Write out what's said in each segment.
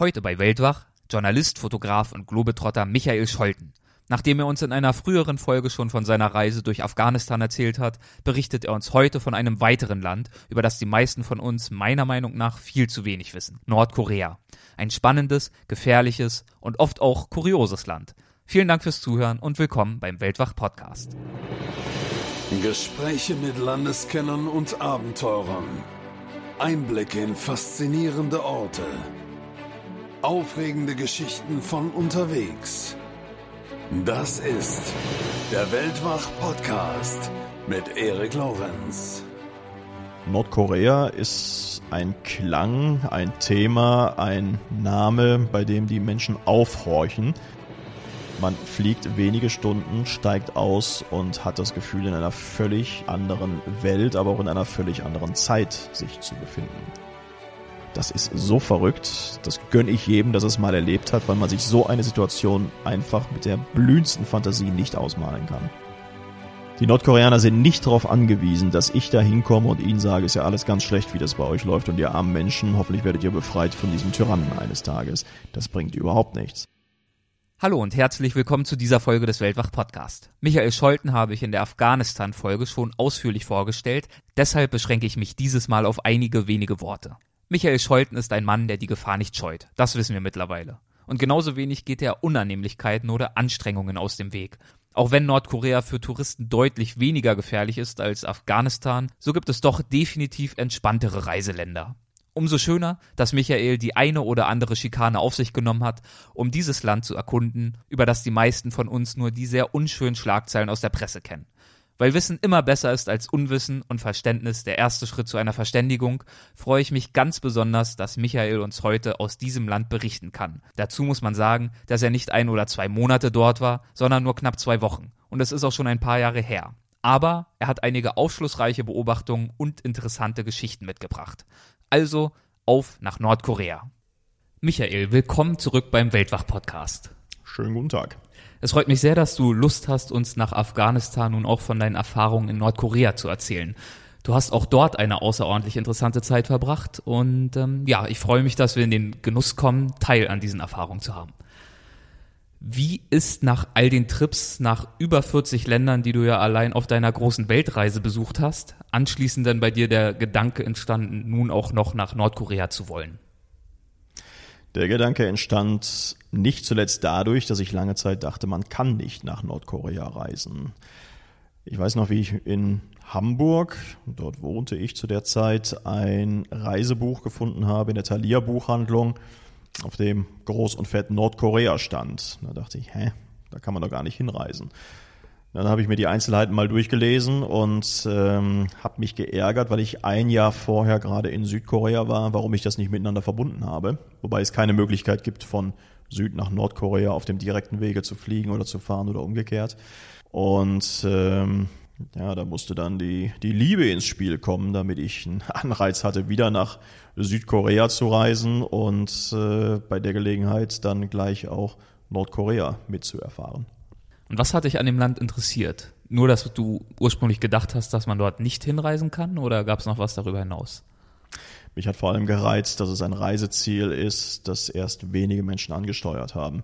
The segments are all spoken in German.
Heute bei Weltwach Journalist, Fotograf und Globetrotter Michael Scholten. Nachdem er uns in einer früheren Folge schon von seiner Reise durch Afghanistan erzählt hat, berichtet er uns heute von einem weiteren Land, über das die meisten von uns meiner Meinung nach viel zu wenig wissen. Nordkorea. Ein spannendes, gefährliches und oft auch kurioses Land. Vielen Dank fürs Zuhören und willkommen beim Weltwach Podcast. Gespräche mit Landeskennern und Abenteurern. Einblicke in faszinierende Orte Aufregende Geschichten von unterwegs. Das ist der Weltwach-Podcast mit Erik Lorenz. Nordkorea ist ein Klang, ein Thema, ein Name, bei dem die Menschen aufhorchen. Man fliegt wenige Stunden, steigt aus und hat das Gefühl, in einer völlig anderen Welt, aber auch in einer völlig anderen Zeit sich zu befinden. Das ist so verrückt. Das gönne ich jedem, dass es mal erlebt hat, weil man sich so eine Situation einfach mit der blühendsten Fantasie nicht ausmalen kann. Die Nordkoreaner sind nicht darauf angewiesen, dass ich da hinkomme und ihnen sage, ist ja alles ganz schlecht, wie das bei euch läuft und ihr armen Menschen, hoffentlich werdet ihr befreit von diesem Tyrannen eines Tages. Das bringt überhaupt nichts. Hallo und herzlich willkommen zu dieser Folge des Weltwach Podcast. Michael Scholten habe ich in der Afghanistan Folge schon ausführlich vorgestellt, deshalb beschränke ich mich dieses Mal auf einige wenige Worte. Michael Scholten ist ein Mann, der die Gefahr nicht scheut. Das wissen wir mittlerweile. Und genauso wenig geht er Unannehmlichkeiten oder Anstrengungen aus dem Weg. Auch wenn Nordkorea für Touristen deutlich weniger gefährlich ist als Afghanistan, so gibt es doch definitiv entspanntere Reiseländer. Umso schöner, dass Michael die eine oder andere Schikane auf sich genommen hat, um dieses Land zu erkunden, über das die meisten von uns nur die sehr unschönen Schlagzeilen aus der Presse kennen. Weil Wissen immer besser ist als Unwissen und Verständnis der erste Schritt zu einer Verständigung, freue ich mich ganz besonders, dass Michael uns heute aus diesem Land berichten kann. Dazu muss man sagen, dass er nicht ein oder zwei Monate dort war, sondern nur knapp zwei Wochen. Und es ist auch schon ein paar Jahre her. Aber er hat einige aufschlussreiche Beobachtungen und interessante Geschichten mitgebracht. Also auf nach Nordkorea. Michael, willkommen zurück beim Weltwach-Podcast. Schönen guten Tag. Es freut mich sehr, dass du Lust hast, uns nach Afghanistan und auch von deinen Erfahrungen in Nordkorea zu erzählen. Du hast auch dort eine außerordentlich interessante Zeit verbracht und ähm, ja, ich freue mich, dass wir in den Genuss kommen, Teil an diesen Erfahrungen zu haben. Wie ist nach all den Trips, nach über 40 Ländern, die du ja allein auf deiner großen Weltreise besucht hast, anschließend dann bei dir der Gedanke entstanden, nun auch noch nach Nordkorea zu wollen? Der Gedanke entstand nicht zuletzt dadurch, dass ich lange Zeit dachte, man kann nicht nach Nordkorea reisen. Ich weiß noch, wie ich in Hamburg, dort wohnte ich zu der Zeit, ein Reisebuch gefunden habe in der Thalia Buchhandlung, auf dem groß und fett Nordkorea stand. Da dachte ich, hä, da kann man doch gar nicht hinreisen. Dann habe ich mir die Einzelheiten mal durchgelesen und ähm, habe mich geärgert, weil ich ein Jahr vorher gerade in Südkorea war, warum ich das nicht miteinander verbunden habe. Wobei es keine Möglichkeit gibt, von Süd nach Nordkorea auf dem direkten Wege zu fliegen oder zu fahren oder umgekehrt. Und ähm, ja, da musste dann die, die Liebe ins Spiel kommen, damit ich einen Anreiz hatte, wieder nach Südkorea zu reisen und äh, bei der Gelegenheit dann gleich auch Nordkorea mitzuerfahren. Und was hat dich an dem Land interessiert? Nur, dass du ursprünglich gedacht hast, dass man dort nicht hinreisen kann oder gab es noch was darüber hinaus? Mich hat vor allem gereizt, dass es ein Reiseziel ist, das erst wenige Menschen angesteuert haben.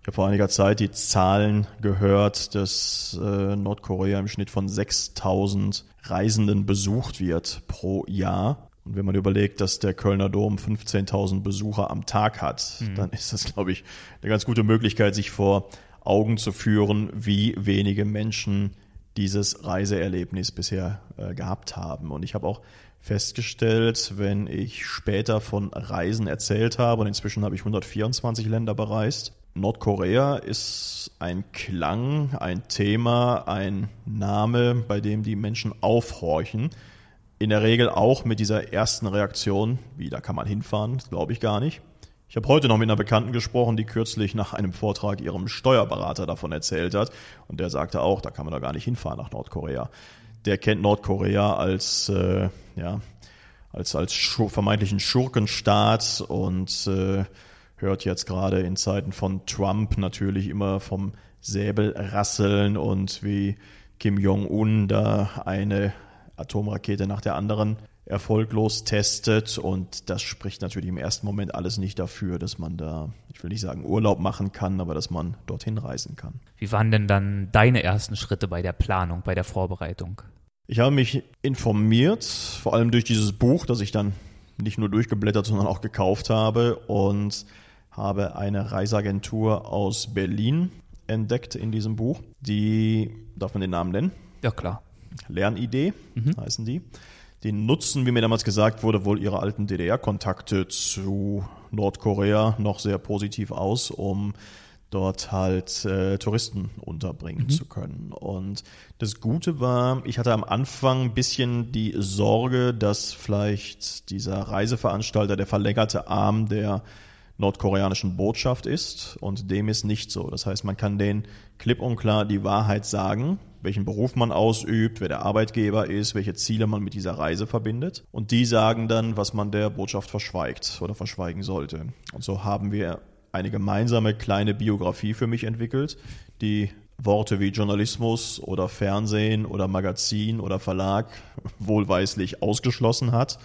Ich habe vor einiger Zeit die Zahlen gehört, dass äh, Nordkorea im Schnitt von 6000 Reisenden besucht wird pro Jahr. Und wenn man überlegt, dass der Kölner Dom 15.000 Besucher am Tag hat, mhm. dann ist das, glaube ich, eine ganz gute Möglichkeit, sich vor Augen zu führen, wie wenige Menschen dieses Reiseerlebnis bisher äh, gehabt haben. Und ich habe auch festgestellt, wenn ich später von Reisen erzählt habe, und inzwischen habe ich 124 Länder bereist, Nordkorea ist ein Klang, ein Thema, ein Name, bei dem die Menschen aufhorchen. In der Regel auch mit dieser ersten Reaktion, wie da kann man hinfahren, glaube ich gar nicht. Ich habe heute noch mit einer Bekannten gesprochen, die kürzlich nach einem Vortrag ihrem Steuerberater davon erzählt hat. Und der sagte auch, da kann man doch gar nicht hinfahren nach Nordkorea. Der kennt Nordkorea als, äh, ja, als, als vermeintlichen Schurkenstaat und äh, hört jetzt gerade in Zeiten von Trump natürlich immer vom Säbelrasseln und wie Kim Jong-un da eine Atomrakete nach der anderen erfolglos testet und das spricht natürlich im ersten Moment alles nicht dafür, dass man da, ich will nicht sagen Urlaub machen kann, aber dass man dorthin reisen kann. Wie waren denn dann deine ersten Schritte bei der Planung, bei der Vorbereitung? Ich habe mich informiert, vor allem durch dieses Buch, das ich dann nicht nur durchgeblättert, sondern auch gekauft habe und habe eine Reiseagentur aus Berlin entdeckt in diesem Buch. Die, darf man den Namen nennen? Ja, klar. Lernidee mhm. heißen die. Die nutzen, wie mir damals gesagt wurde, wohl ihre alten DDR-Kontakte zu Nordkorea noch sehr positiv aus, um dort halt äh, Touristen unterbringen mhm. zu können. Und das Gute war, ich hatte am Anfang ein bisschen die Sorge, dass vielleicht dieser Reiseveranstalter der verlängerte Arm der nordkoreanischen Botschaft ist und dem ist nicht so. Das heißt, man kann denen klipp und klar die Wahrheit sagen, welchen Beruf man ausübt, wer der Arbeitgeber ist, welche Ziele man mit dieser Reise verbindet. Und die sagen dann, was man der Botschaft verschweigt oder verschweigen sollte. Und so haben wir eine gemeinsame kleine Biografie für mich entwickelt, die Worte wie Journalismus oder Fernsehen oder Magazin oder Verlag wohlweislich ausgeschlossen hat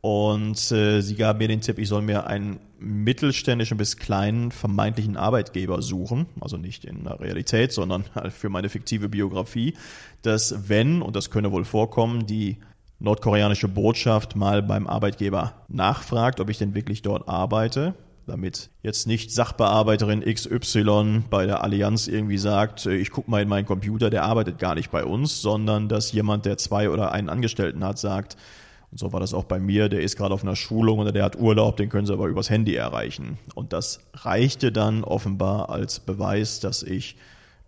und äh, sie gab mir den Tipp, ich soll mir einen mittelständischen bis kleinen vermeintlichen Arbeitgeber suchen, also nicht in der Realität, sondern halt für meine fiktive Biografie, dass wenn, und das könne wohl vorkommen, die nordkoreanische Botschaft mal beim Arbeitgeber nachfragt, ob ich denn wirklich dort arbeite, damit jetzt nicht Sachbearbeiterin XY bei der Allianz irgendwie sagt, äh, ich gucke mal in meinen Computer, der arbeitet gar nicht bei uns, sondern dass jemand, der zwei oder einen Angestellten hat, sagt, und so war das auch bei mir. Der ist gerade auf einer Schulung oder der hat Urlaub, den können sie aber übers Handy erreichen. Und das reichte dann offenbar als Beweis, dass ich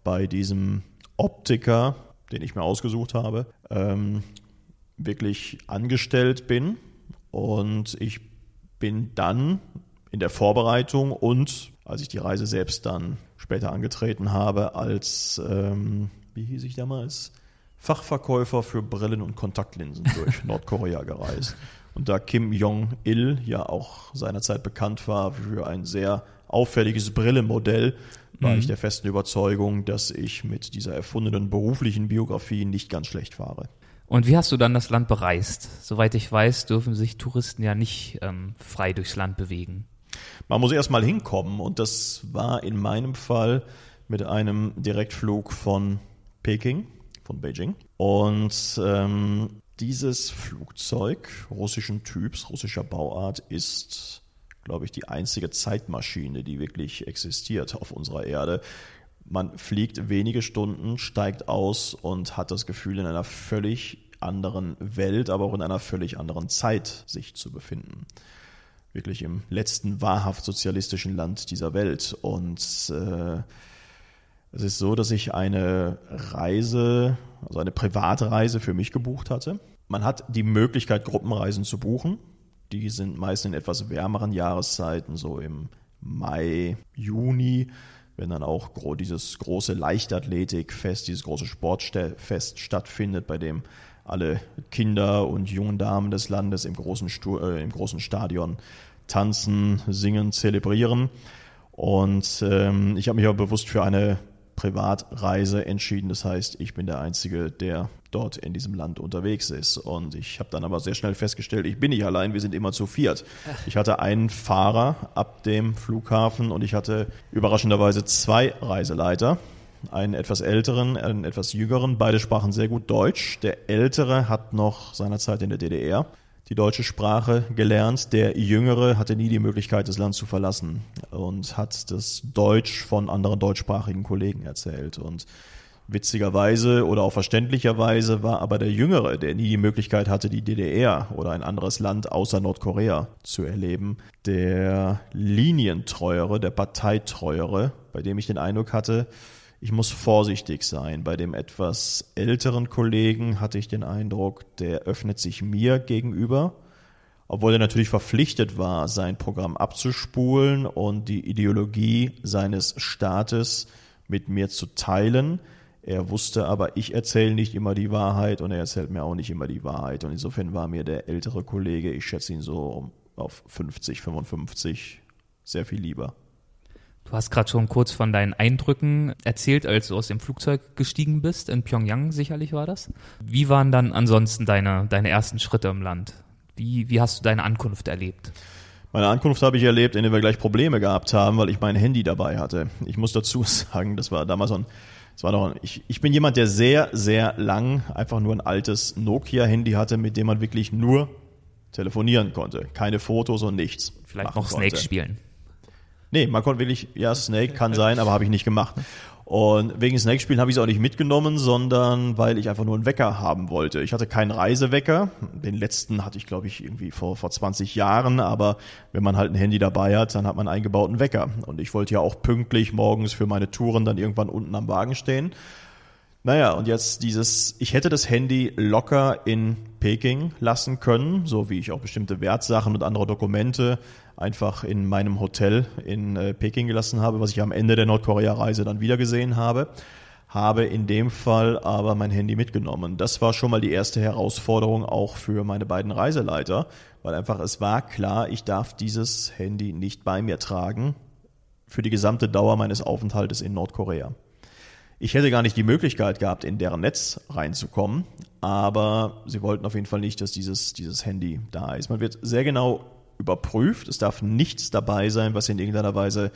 bei diesem Optiker, den ich mir ausgesucht habe, ähm, wirklich angestellt bin. Und ich bin dann in der Vorbereitung und als ich die Reise selbst dann später angetreten habe, als, ähm, wie hieß ich damals? Fachverkäufer für Brillen und Kontaktlinsen durch Nordkorea gereist. Und da Kim Jong-il ja auch seinerzeit bekannt war für ein sehr auffälliges Brillenmodell, war mhm. ich der festen Überzeugung, dass ich mit dieser erfundenen beruflichen Biografie nicht ganz schlecht fahre. Und wie hast du dann das Land bereist? Soweit ich weiß, dürfen sich Touristen ja nicht ähm, frei durchs Land bewegen. Man muss erst mal hinkommen und das war in meinem Fall mit einem Direktflug von Peking von Beijing. Und ähm, dieses Flugzeug russischen Typs, russischer Bauart, ist, glaube ich, die einzige Zeitmaschine, die wirklich existiert auf unserer Erde. Man fliegt wenige Stunden, steigt aus und hat das Gefühl, in einer völlig anderen Welt, aber auch in einer völlig anderen Zeit sich zu befinden. Wirklich im letzten wahrhaft sozialistischen Land dieser Welt. Und äh, es ist so, dass ich eine Reise, also eine Privatreise für mich gebucht hatte. Man hat die Möglichkeit, Gruppenreisen zu buchen. Die sind meist in etwas wärmeren Jahreszeiten, so im Mai, Juni, wenn dann auch dieses große Leichtathletikfest, dieses große Sportfest stattfindet, bei dem alle Kinder und jungen Damen des Landes im großen, äh, im großen Stadion tanzen, singen, zelebrieren. Und ähm, ich habe mich aber bewusst für eine Privatreise entschieden. Das heißt, ich bin der Einzige, der dort in diesem Land unterwegs ist. Und ich habe dann aber sehr schnell festgestellt, ich bin nicht allein, wir sind immer zu viert. Ich hatte einen Fahrer ab dem Flughafen und ich hatte überraschenderweise zwei Reiseleiter. Einen etwas älteren, einen etwas jüngeren. Beide sprachen sehr gut Deutsch. Der ältere hat noch seinerzeit in der DDR die deutsche Sprache gelernt. Der Jüngere hatte nie die Möglichkeit, das Land zu verlassen und hat das Deutsch von anderen deutschsprachigen Kollegen erzählt. Und witzigerweise oder auch verständlicherweise war aber der Jüngere, der nie die Möglichkeit hatte, die DDR oder ein anderes Land außer Nordkorea zu erleben, der linientreuere, der parteitreuere, bei dem ich den Eindruck hatte, ich muss vorsichtig sein. Bei dem etwas älteren Kollegen hatte ich den Eindruck, der öffnet sich mir gegenüber, obwohl er natürlich verpflichtet war, sein Programm abzuspulen und die Ideologie seines Staates mit mir zu teilen. Er wusste aber, ich erzähle nicht immer die Wahrheit und er erzählt mir auch nicht immer die Wahrheit. Und insofern war mir der ältere Kollege, ich schätze ihn so auf 50, 55, sehr viel lieber. Du hast gerade schon kurz von deinen Eindrücken erzählt, als du aus dem Flugzeug gestiegen bist. In Pyongyang sicherlich war das. Wie waren dann ansonsten deine, deine ersten Schritte im Land? Wie, wie hast du deine Ankunft erlebt? Meine Ankunft habe ich erlebt, in der wir gleich Probleme gehabt haben, weil ich mein Handy dabei hatte. Ich muss dazu sagen, das war damals so ein, das war doch, ich, ich bin jemand, der sehr, sehr lang einfach nur ein altes Nokia-Handy hatte, mit dem man wirklich nur telefonieren konnte. Keine Fotos und nichts. Vielleicht noch Snake spielen. Nee, man konnte wirklich, ja, Snake kann sein, aber habe ich nicht gemacht. Und wegen Snake-Spielen habe ich es auch nicht mitgenommen, sondern weil ich einfach nur einen Wecker haben wollte. Ich hatte keinen Reisewecker. Den letzten hatte ich, glaube ich, irgendwie vor, vor 20 Jahren. Aber wenn man halt ein Handy dabei hat, dann hat man einen eingebauten Wecker. Und ich wollte ja auch pünktlich morgens für meine Touren dann irgendwann unten am Wagen stehen. Naja, und jetzt dieses, ich hätte das Handy locker in Peking lassen können, so wie ich auch bestimmte Wertsachen und andere Dokumente einfach in meinem Hotel in äh, Peking gelassen habe, was ich am Ende der Nordkorea-Reise dann wiedergesehen habe. Habe in dem Fall aber mein Handy mitgenommen. Das war schon mal die erste Herausforderung auch für meine beiden Reiseleiter, weil einfach es war klar, ich darf dieses Handy nicht bei mir tragen für die gesamte Dauer meines Aufenthaltes in Nordkorea. Ich hätte gar nicht die Möglichkeit gehabt, in deren Netz reinzukommen, aber sie wollten auf jeden Fall nicht, dass dieses, dieses Handy da ist. Man wird sehr genau überprüft. Es darf nichts dabei sein, was in irgendeiner Weise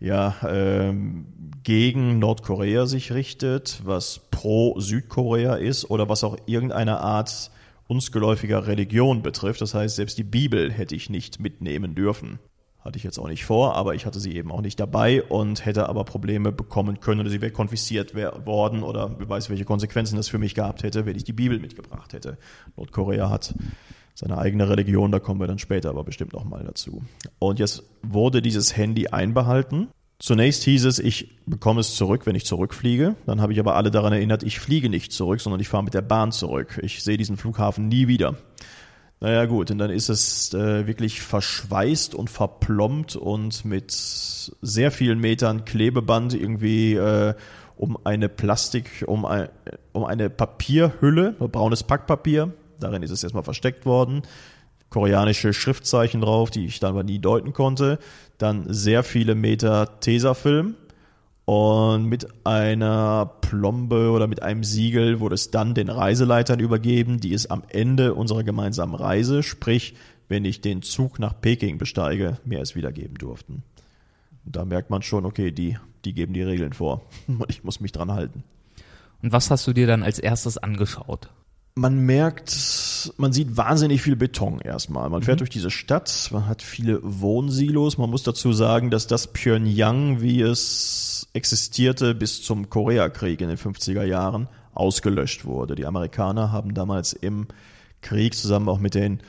ja, ähm, gegen Nordkorea sich richtet, was pro Südkorea ist oder was auch irgendeine Art uns geläufiger Religion betrifft. Das heißt, selbst die Bibel hätte ich nicht mitnehmen dürfen. Hatte ich jetzt auch nicht vor, aber ich hatte sie eben auch nicht dabei und hätte aber Probleme bekommen können oder sie wäre konfisziert worden oder wer weiß, welche Konsequenzen das für mich gehabt hätte, wenn ich die Bibel mitgebracht hätte. Nordkorea hat seine eigene Religion, da kommen wir dann später aber bestimmt noch mal dazu. Und jetzt wurde dieses Handy einbehalten. Zunächst hieß es, ich bekomme es zurück, wenn ich zurückfliege. Dann habe ich aber alle daran erinnert, ich fliege nicht zurück, sondern ich fahre mit der Bahn zurück. Ich sehe diesen Flughafen nie wieder. Naja gut, und dann ist es äh, wirklich verschweißt und verplombt und mit sehr vielen Metern Klebeband irgendwie äh, um eine Plastik, um, ein, um eine Papierhülle, braunes Packpapier. Darin ist es erstmal versteckt worden. Koreanische Schriftzeichen drauf, die ich dann aber nie deuten konnte. Dann sehr viele Meter Tesafilm und mit einer Plombe oder mit einem Siegel wurde es dann den Reiseleitern übergeben, die es am Ende unserer gemeinsamen Reise, sprich, wenn ich den Zug nach Peking besteige, mir es wiedergeben durften. Und da merkt man schon, okay, die, die geben die Regeln vor und ich muss mich dran halten. Und was hast du dir dann als erstes angeschaut? Man merkt, man sieht wahnsinnig viel Beton erstmal. Man fährt mhm. durch diese Stadt, man hat viele Wohnsilos. Man muss dazu sagen, dass das Pyongyang, wie es existierte bis zum Koreakrieg in den 50er Jahren, ausgelöscht wurde. Die Amerikaner haben damals im Krieg zusammen auch mit den,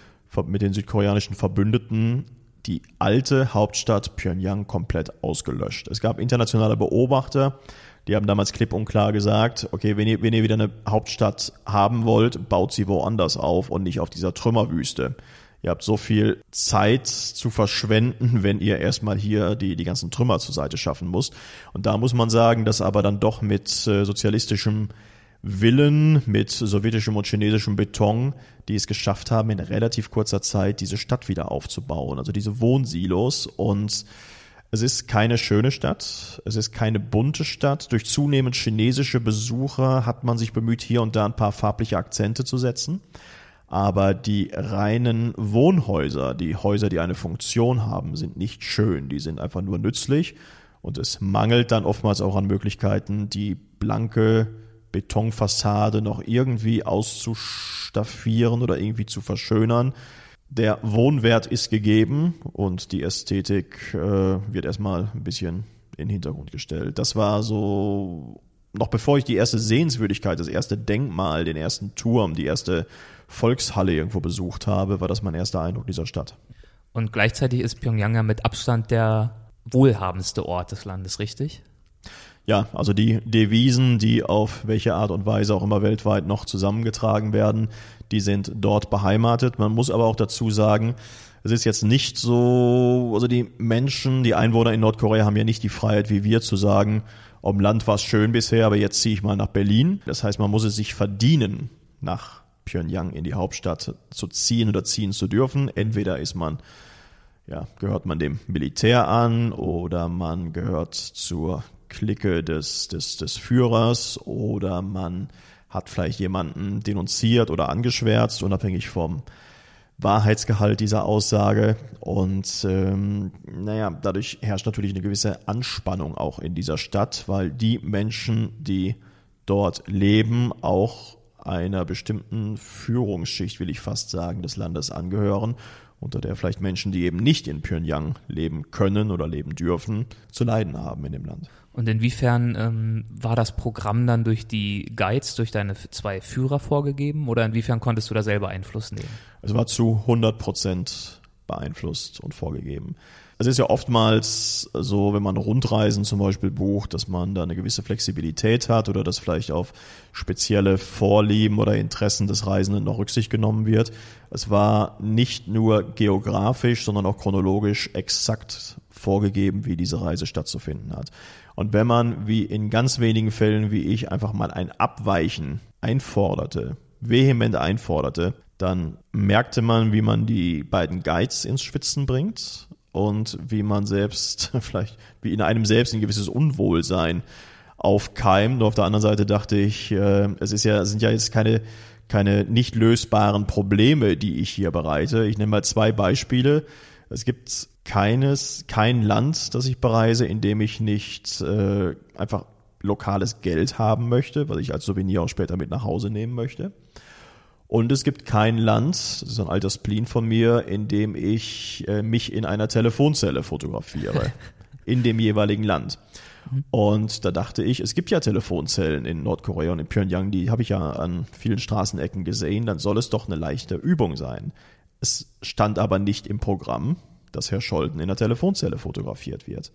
mit den südkoreanischen Verbündeten die alte Hauptstadt Pyongyang komplett ausgelöscht. Es gab internationale Beobachter, die haben damals klipp und klar gesagt, okay, wenn ihr, wenn ihr wieder eine Hauptstadt haben wollt, baut sie woanders auf und nicht auf dieser Trümmerwüste. Ihr habt so viel Zeit zu verschwenden, wenn ihr erstmal hier die, die ganzen Trümmer zur Seite schaffen müsst. Und da muss man sagen, dass aber dann doch mit äh, sozialistischem Willen, mit sowjetischem und chinesischem Beton, die es geschafft haben, in relativ kurzer Zeit diese Stadt wieder aufzubauen. Also diese Wohnsilos und es ist keine schöne Stadt, es ist keine bunte Stadt. Durch zunehmend chinesische Besucher hat man sich bemüht, hier und da ein paar farbliche Akzente zu setzen. Aber die reinen Wohnhäuser, die Häuser, die eine Funktion haben, sind nicht schön. Die sind einfach nur nützlich. Und es mangelt dann oftmals auch an Möglichkeiten, die blanke Betonfassade noch irgendwie auszustaffieren oder irgendwie zu verschönern der Wohnwert ist gegeben und die Ästhetik äh, wird erstmal ein bisschen in den Hintergrund gestellt. Das war so, noch bevor ich die erste Sehenswürdigkeit, das erste Denkmal, den ersten Turm, die erste Volkshalle irgendwo besucht habe, war das mein erster Eindruck dieser Stadt. Und gleichzeitig ist Pyongyang ja mit Abstand der wohlhabendste Ort des Landes, richtig? Ja, also die Devisen, die auf welche Art und Weise auch immer weltweit noch zusammengetragen werden, die sind dort beheimatet. Man muss aber auch dazu sagen, es ist jetzt nicht so, also die Menschen, die Einwohner in Nordkorea haben ja nicht die Freiheit wie wir zu sagen, um Land war es schön bisher, aber jetzt ziehe ich mal nach Berlin. Das heißt, man muss es sich verdienen, nach Pyongyang in die Hauptstadt zu ziehen oder ziehen zu dürfen. Entweder ist man ja, gehört man dem Militär an oder man gehört zur Clique des, des, des Führers oder man hat vielleicht jemanden denunziert oder angeschwärzt, unabhängig vom Wahrheitsgehalt dieser Aussage. Und ähm, naja, dadurch herrscht natürlich eine gewisse Anspannung auch in dieser Stadt, weil die Menschen, die dort leben, auch einer bestimmten Führungsschicht, will ich fast sagen, des Landes angehören, unter der vielleicht Menschen, die eben nicht in Pyongyang leben können oder leben dürfen, zu leiden haben in dem Land. Und inwiefern ähm, war das Programm dann durch die Guides, durch deine zwei Führer vorgegeben oder inwiefern konntest du da selber Einfluss nehmen? Es war zu 100 Prozent beeinflusst und vorgegeben. Es ist ja oftmals so, wenn man Rundreisen zum Beispiel bucht, dass man da eine gewisse Flexibilität hat oder dass vielleicht auf spezielle Vorlieben oder Interessen des Reisenden noch Rücksicht genommen wird. Es war nicht nur geografisch, sondern auch chronologisch exakt vorgegeben, wie diese Reise stattzufinden hat. Und wenn man, wie in ganz wenigen Fällen wie ich, einfach mal ein Abweichen einforderte, vehement einforderte, dann merkte man, wie man die beiden Guides ins Schwitzen bringt und wie man selbst, vielleicht wie in einem selbst ein gewisses Unwohlsein aufkeimt. Nur auf der anderen Seite dachte ich, äh, es ist ja, es sind ja jetzt keine, keine nicht lösbaren Probleme, die ich hier bereite. Ich nenne mal zwei Beispiele. Es gibt keines, kein Land, das ich bereise, in dem ich nicht äh, einfach lokales Geld haben möchte, was ich als Souvenir auch später mit nach Hause nehmen möchte. Und es gibt kein Land, das ist ein alter Spleen von mir, in dem ich äh, mich in einer Telefonzelle fotografiere. in dem jeweiligen Land. Und da dachte ich, es gibt ja Telefonzellen in Nordkorea und in Pyongyang, die habe ich ja an vielen Straßenecken gesehen, dann soll es doch eine leichte Übung sein. Es stand aber nicht im Programm, dass Herr Scholten in der Telefonzelle fotografiert wird.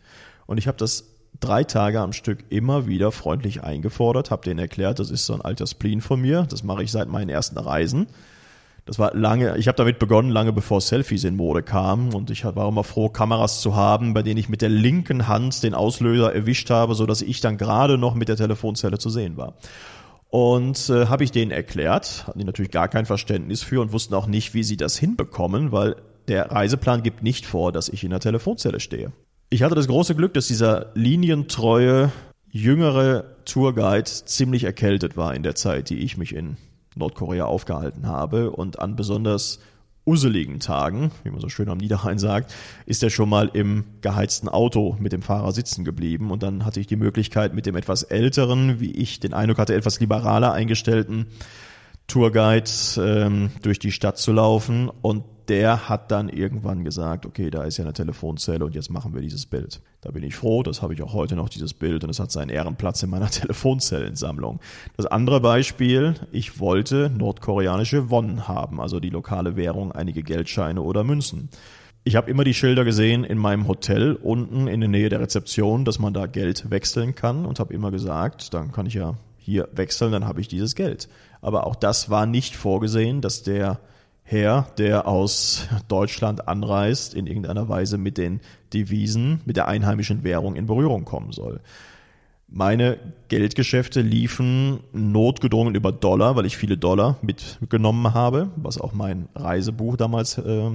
Und ich habe das drei Tage am Stück immer wieder freundlich eingefordert, habe denen erklärt, das ist so ein alter Spleen von mir, das mache ich seit meinen ersten Reisen. Das war lange, ich habe damit begonnen, lange bevor Selfies in Mode kamen und ich war immer froh, Kameras zu haben, bei denen ich mit der linken Hand den Auslöser erwischt habe, so dass ich dann gerade noch mit der Telefonzelle zu sehen war. Und äh, habe ich denen erklärt, hatten die natürlich gar kein Verständnis für und wussten auch nicht, wie sie das hinbekommen, weil der Reiseplan gibt nicht vor, dass ich in der Telefonzelle stehe. Ich hatte das große Glück, dass dieser linientreue, jüngere Tourguide ziemlich erkältet war in der Zeit, die ich mich in Nordkorea aufgehalten habe und an besonders useligen Tagen, wie man so schön am Niederrhein sagt, ist er schon mal im geheizten Auto mit dem Fahrer sitzen geblieben. Und dann hatte ich die Möglichkeit mit dem etwas älteren, wie ich den Eindruck hatte, etwas liberaler eingestellten Tourguide ähm, durch die Stadt zu laufen. Und der hat dann irgendwann gesagt, okay, da ist ja eine Telefonzelle und jetzt machen wir dieses Bild. Da bin ich froh, das habe ich auch heute noch, dieses Bild, und es hat seinen Ehrenplatz in meiner Telefonzellensammlung. Das andere Beispiel, ich wollte nordkoreanische Won haben, also die lokale Währung, einige Geldscheine oder Münzen. Ich habe immer die Schilder gesehen in meinem Hotel unten in der Nähe der Rezeption, dass man da Geld wechseln kann und habe immer gesagt, dann kann ich ja hier wechseln, dann habe ich dieses Geld. Aber auch das war nicht vorgesehen, dass der Herr, der aus Deutschland anreist, in irgendeiner Weise mit den Devisen, mit der einheimischen Währung in Berührung kommen soll. Meine Geldgeschäfte liefen notgedrungen über Dollar, weil ich viele Dollar mitgenommen habe, was auch mein Reisebuch damals äh,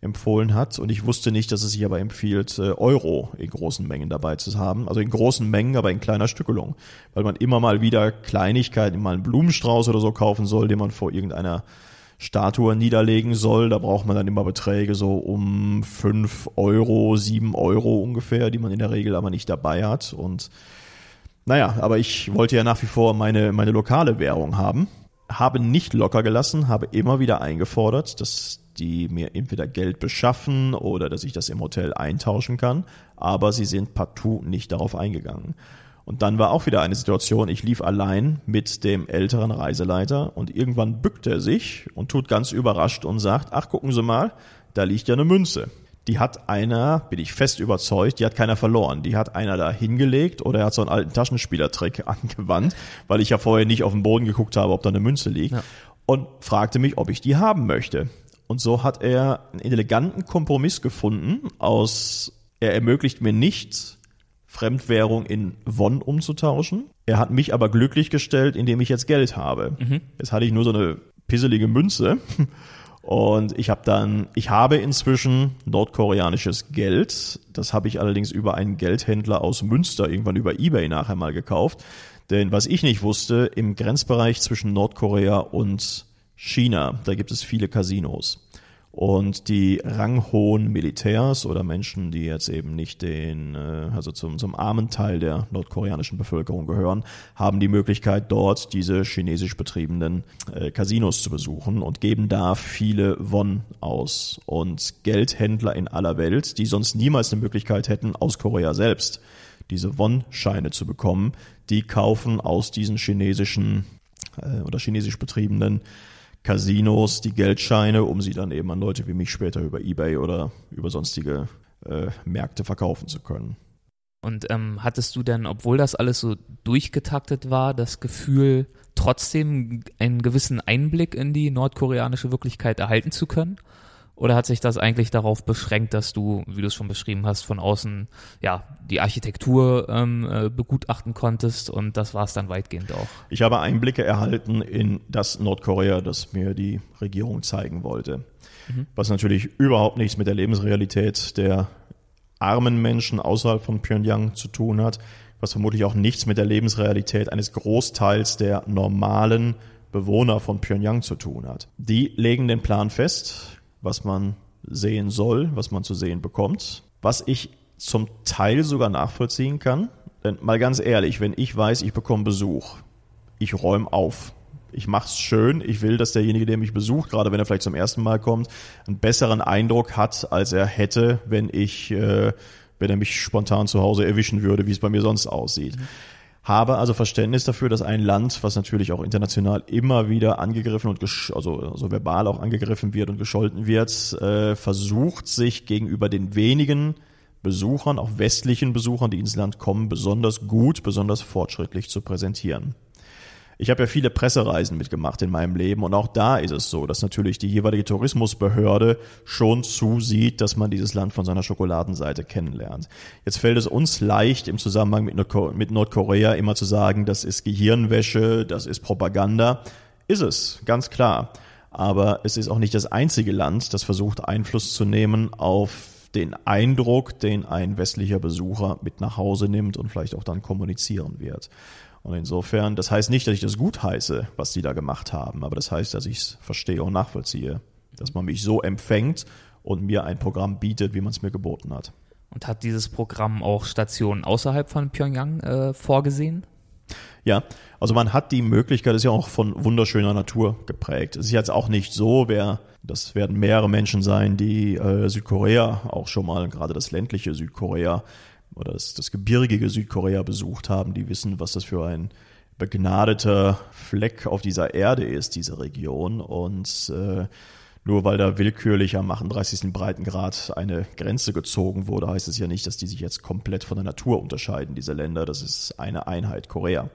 empfohlen hat. Und ich wusste nicht, dass es sich aber empfiehlt, äh, Euro in großen Mengen dabei zu haben. Also in großen Mengen, aber in kleiner Stückelung. Weil man immer mal wieder Kleinigkeiten, mal einen Blumenstrauß oder so kaufen soll, den man vor irgendeiner Statue niederlegen soll. Da braucht man dann immer Beträge so um fünf Euro, sieben Euro ungefähr, die man in der Regel aber nicht dabei hat. Und naja, aber ich wollte ja nach wie vor meine, meine lokale Währung haben. Habe nicht locker gelassen, habe immer wieder eingefordert, dass die mir entweder Geld beschaffen oder dass ich das im Hotel eintauschen kann, aber sie sind partout nicht darauf eingegangen. Und dann war auch wieder eine Situation, ich lief allein mit dem älteren Reiseleiter und irgendwann bückt er sich und tut ganz überrascht und sagt, ach gucken Sie mal, da liegt ja eine Münze. Die hat einer, bin ich fest überzeugt, die hat keiner verloren. Die hat einer da hingelegt oder er hat so einen alten Taschenspielertrick angewandt, weil ich ja vorher nicht auf den Boden geguckt habe, ob da eine Münze liegt. Ja. Und fragte mich, ob ich die haben möchte. Und so hat er einen eleganten Kompromiss gefunden aus, er ermöglicht mir nichts, Fremdwährung in Won umzutauschen. Er hat mich aber glücklich gestellt, indem ich jetzt Geld habe. Mhm. Jetzt hatte ich nur so eine pisselige Münze Und ich habe dann, ich habe inzwischen nordkoreanisches Geld. Das habe ich allerdings über einen Geldhändler aus Münster irgendwann über eBay nachher mal gekauft. Denn was ich nicht wusste, im Grenzbereich zwischen Nordkorea und China, da gibt es viele Casinos. Und die ranghohen Militärs oder Menschen, die jetzt eben nicht den, äh, also zum, zum armen Teil der nordkoreanischen Bevölkerung gehören, haben die Möglichkeit, dort diese chinesisch betriebenen äh, Casinos zu besuchen und geben da viele Won aus. Und Geldhändler in aller Welt, die sonst niemals eine Möglichkeit hätten, aus Korea selbst diese Won-Scheine zu bekommen, die kaufen aus diesen chinesischen äh, oder chinesisch betriebenen Casinos die Geldscheine, um sie dann eben an Leute wie mich später über eBay oder über sonstige äh, Märkte verkaufen zu können. Und ähm, hattest du denn, obwohl das alles so durchgetaktet war, das Gefühl, trotzdem einen gewissen Einblick in die nordkoreanische Wirklichkeit erhalten zu können? Oder hat sich das eigentlich darauf beschränkt, dass du, wie du es schon beschrieben hast, von außen ja die Architektur ähm, äh, begutachten konntest und das war es dann weitgehend auch? Ich habe Einblicke erhalten in das Nordkorea, das mir die Regierung zeigen wollte. Mhm. Was natürlich überhaupt nichts mit der Lebensrealität der armen Menschen außerhalb von Pyongyang zu tun hat, was vermutlich auch nichts mit der Lebensrealität eines Großteils der normalen Bewohner von Pyongyang zu tun hat. Die legen den Plan fest, was man sehen soll, was man zu sehen bekommt, was ich zum Teil sogar nachvollziehen kann. Denn mal ganz ehrlich, wenn ich weiß, ich bekomme Besuch, ich räume auf. Ich mache es schön. Ich will, dass derjenige, der mich besucht, gerade wenn er vielleicht zum ersten Mal kommt, einen besseren Eindruck hat, als er hätte, wenn ich, äh, wenn er mich spontan zu Hause erwischen würde, wie es bei mir sonst aussieht. Mhm habe also Verständnis dafür, dass ein Land, was natürlich auch international immer wieder angegriffen und also, also verbal auch angegriffen wird und gescholten wird, äh, versucht sich gegenüber den wenigen Besuchern, auch westlichen Besuchern, die ins Land kommen, besonders gut, besonders fortschrittlich zu präsentieren. Ich habe ja viele Pressereisen mitgemacht in meinem Leben und auch da ist es so, dass natürlich die jeweilige Tourismusbehörde schon zusieht, dass man dieses Land von seiner Schokoladenseite kennenlernt. Jetzt fällt es uns leicht im Zusammenhang mit Nordkorea immer zu sagen, das ist Gehirnwäsche, das ist Propaganda. Ist es, ganz klar. Aber es ist auch nicht das einzige Land, das versucht Einfluss zu nehmen auf den Eindruck, den ein westlicher Besucher mit nach Hause nimmt und vielleicht auch dann kommunizieren wird. Und insofern, das heißt nicht, dass ich das gut heiße, was die da gemacht haben, aber das heißt, dass ich es verstehe und nachvollziehe, dass man mich so empfängt und mir ein Programm bietet, wie man es mir geboten hat. Und hat dieses Programm auch Stationen außerhalb von Pyongyang äh, vorgesehen? Ja, also man hat die Möglichkeit, ist ja auch von wunderschöner Natur geprägt. Es ist jetzt auch nicht so, wer, das werden mehrere Menschen sein, die äh, Südkorea auch schon mal, gerade das ländliche Südkorea, oder das, das gebirgige Südkorea besucht haben, die wissen, was das für ein begnadeter Fleck auf dieser Erde ist, diese Region. Und äh, nur weil da willkürlich am 38. Breitengrad eine Grenze gezogen wurde, heißt es ja nicht, dass die sich jetzt komplett von der Natur unterscheiden, diese Länder. Das ist eine Einheit Korea,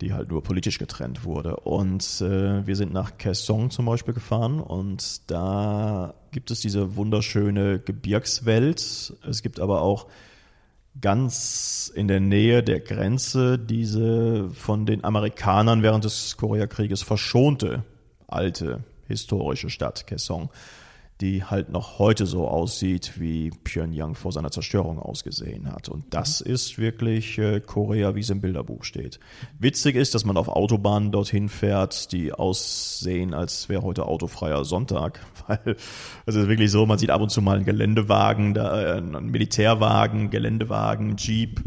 die halt nur politisch getrennt wurde. Und äh, wir sind nach Kaesong zum Beispiel gefahren und da gibt es diese wunderschöne Gebirgswelt. Es gibt aber auch ganz in der Nähe der Grenze diese von den Amerikanern während des Koreakrieges verschonte alte historische Stadt Kaesong die halt noch heute so aussieht, wie Pyongyang vor seiner Zerstörung ausgesehen hat. Und das mhm. ist wirklich äh, Korea, wie es im Bilderbuch steht. Witzig ist, dass man auf Autobahnen dorthin fährt, die aussehen, als wäre heute autofreier Sonntag. Weil es ist wirklich so, man sieht ab und zu mal einen Geländewagen, da, äh, einen Militärwagen, Geländewagen, Jeep,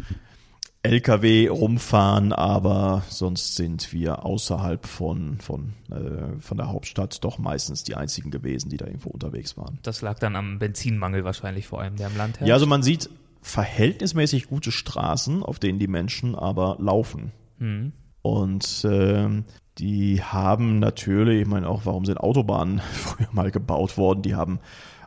LKW rumfahren, aber sonst sind wir außerhalb von, von, äh, von der Hauptstadt doch meistens die einzigen gewesen, die da irgendwo unterwegs waren. Das lag dann am Benzinmangel wahrscheinlich vor allem, der im Land herrscht. Ja, also man sieht verhältnismäßig gute Straßen, auf denen die Menschen aber laufen. Mhm. Und äh, die haben natürlich, ich meine auch, warum sind Autobahnen früher mal gebaut worden? Die haben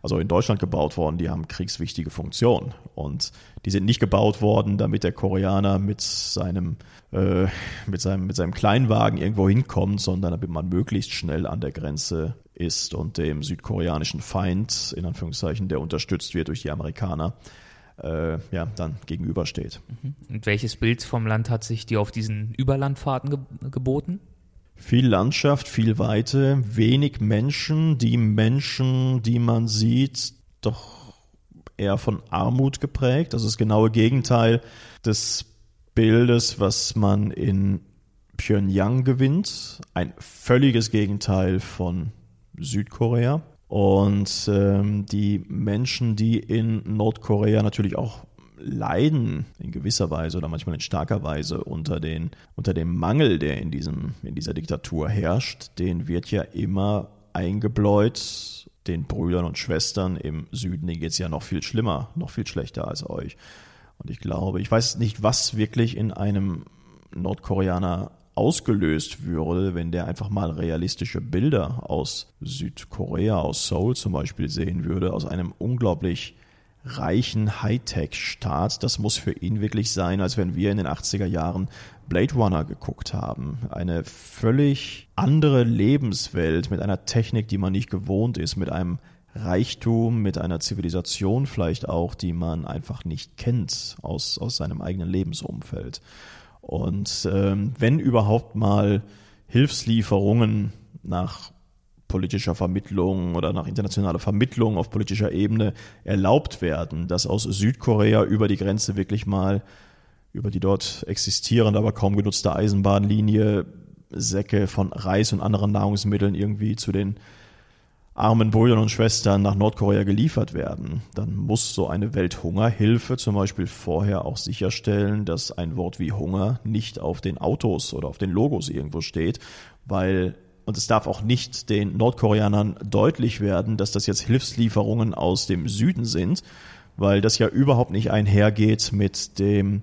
also in Deutschland gebaut worden, die haben kriegswichtige Funktion. Und die sind nicht gebaut worden, damit der Koreaner mit seinem, äh, mit seinem, mit seinem Kleinwagen irgendwo hinkommt, sondern damit man möglichst schnell an der Grenze ist und dem südkoreanischen Feind, in Anführungszeichen, der unterstützt wird durch die Amerikaner, äh, ja, dann gegenübersteht. Mhm. Und welches Bild vom Land hat sich dir auf diesen Überlandfahrten ge geboten? Viel Landschaft, viel Weite, wenig Menschen, die Menschen, die man sieht, doch eher von Armut geprägt. Das ist das genaue Gegenteil des Bildes, was man in Pyongyang gewinnt. Ein völliges Gegenteil von Südkorea. Und ähm, die Menschen, die in Nordkorea natürlich auch leiden in gewisser Weise oder manchmal in starker Weise unter, den, unter dem Mangel, der in, diesem, in dieser Diktatur herrscht, den wird ja immer eingebläut, den Brüdern und Schwestern im Süden, denen geht es ja noch viel schlimmer, noch viel schlechter als euch. Und ich glaube, ich weiß nicht, was wirklich in einem Nordkoreaner ausgelöst würde, wenn der einfach mal realistische Bilder aus Südkorea, aus Seoul zum Beispiel sehen würde, aus einem unglaublich reichen Hightech-Staat. Das muss für ihn wirklich sein, als wenn wir in den 80er Jahren Blade Runner geguckt haben. Eine völlig andere Lebenswelt mit einer Technik, die man nicht gewohnt ist, mit einem Reichtum, mit einer Zivilisation vielleicht auch, die man einfach nicht kennt aus, aus seinem eigenen Lebensumfeld. Und ähm, wenn überhaupt mal Hilfslieferungen nach politischer Vermittlung oder nach internationaler Vermittlung auf politischer Ebene erlaubt werden, dass aus Südkorea über die Grenze wirklich mal über die dort existierende, aber kaum genutzte Eisenbahnlinie Säcke von Reis und anderen Nahrungsmitteln irgendwie zu den armen Brüdern und Schwestern nach Nordkorea geliefert werden, dann muss so eine Welthungerhilfe zum Beispiel vorher auch sicherstellen, dass ein Wort wie Hunger nicht auf den Autos oder auf den Logos irgendwo steht, weil und es darf auch nicht den Nordkoreanern deutlich werden, dass das jetzt Hilfslieferungen aus dem Süden sind, weil das ja überhaupt nicht einhergeht mit dem,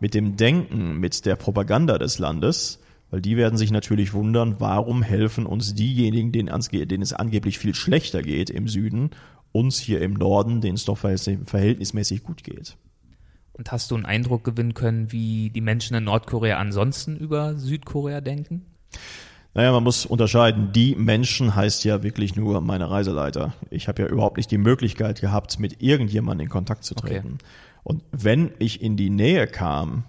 mit dem Denken, mit der Propaganda des Landes weil die werden sich natürlich wundern, warum helfen uns diejenigen, denen, denen es angeblich viel schlechter geht im Süden, uns hier im Norden, denen es doch verhältnismäßig gut geht. Und hast du einen Eindruck gewinnen können, wie die Menschen in Nordkorea ansonsten über Südkorea denken? Naja, man muss unterscheiden. Die Menschen heißt ja wirklich nur meine Reiseleiter. Ich habe ja überhaupt nicht die Möglichkeit gehabt, mit irgendjemandem in Kontakt zu treten. Okay. Und wenn ich in die Nähe kam,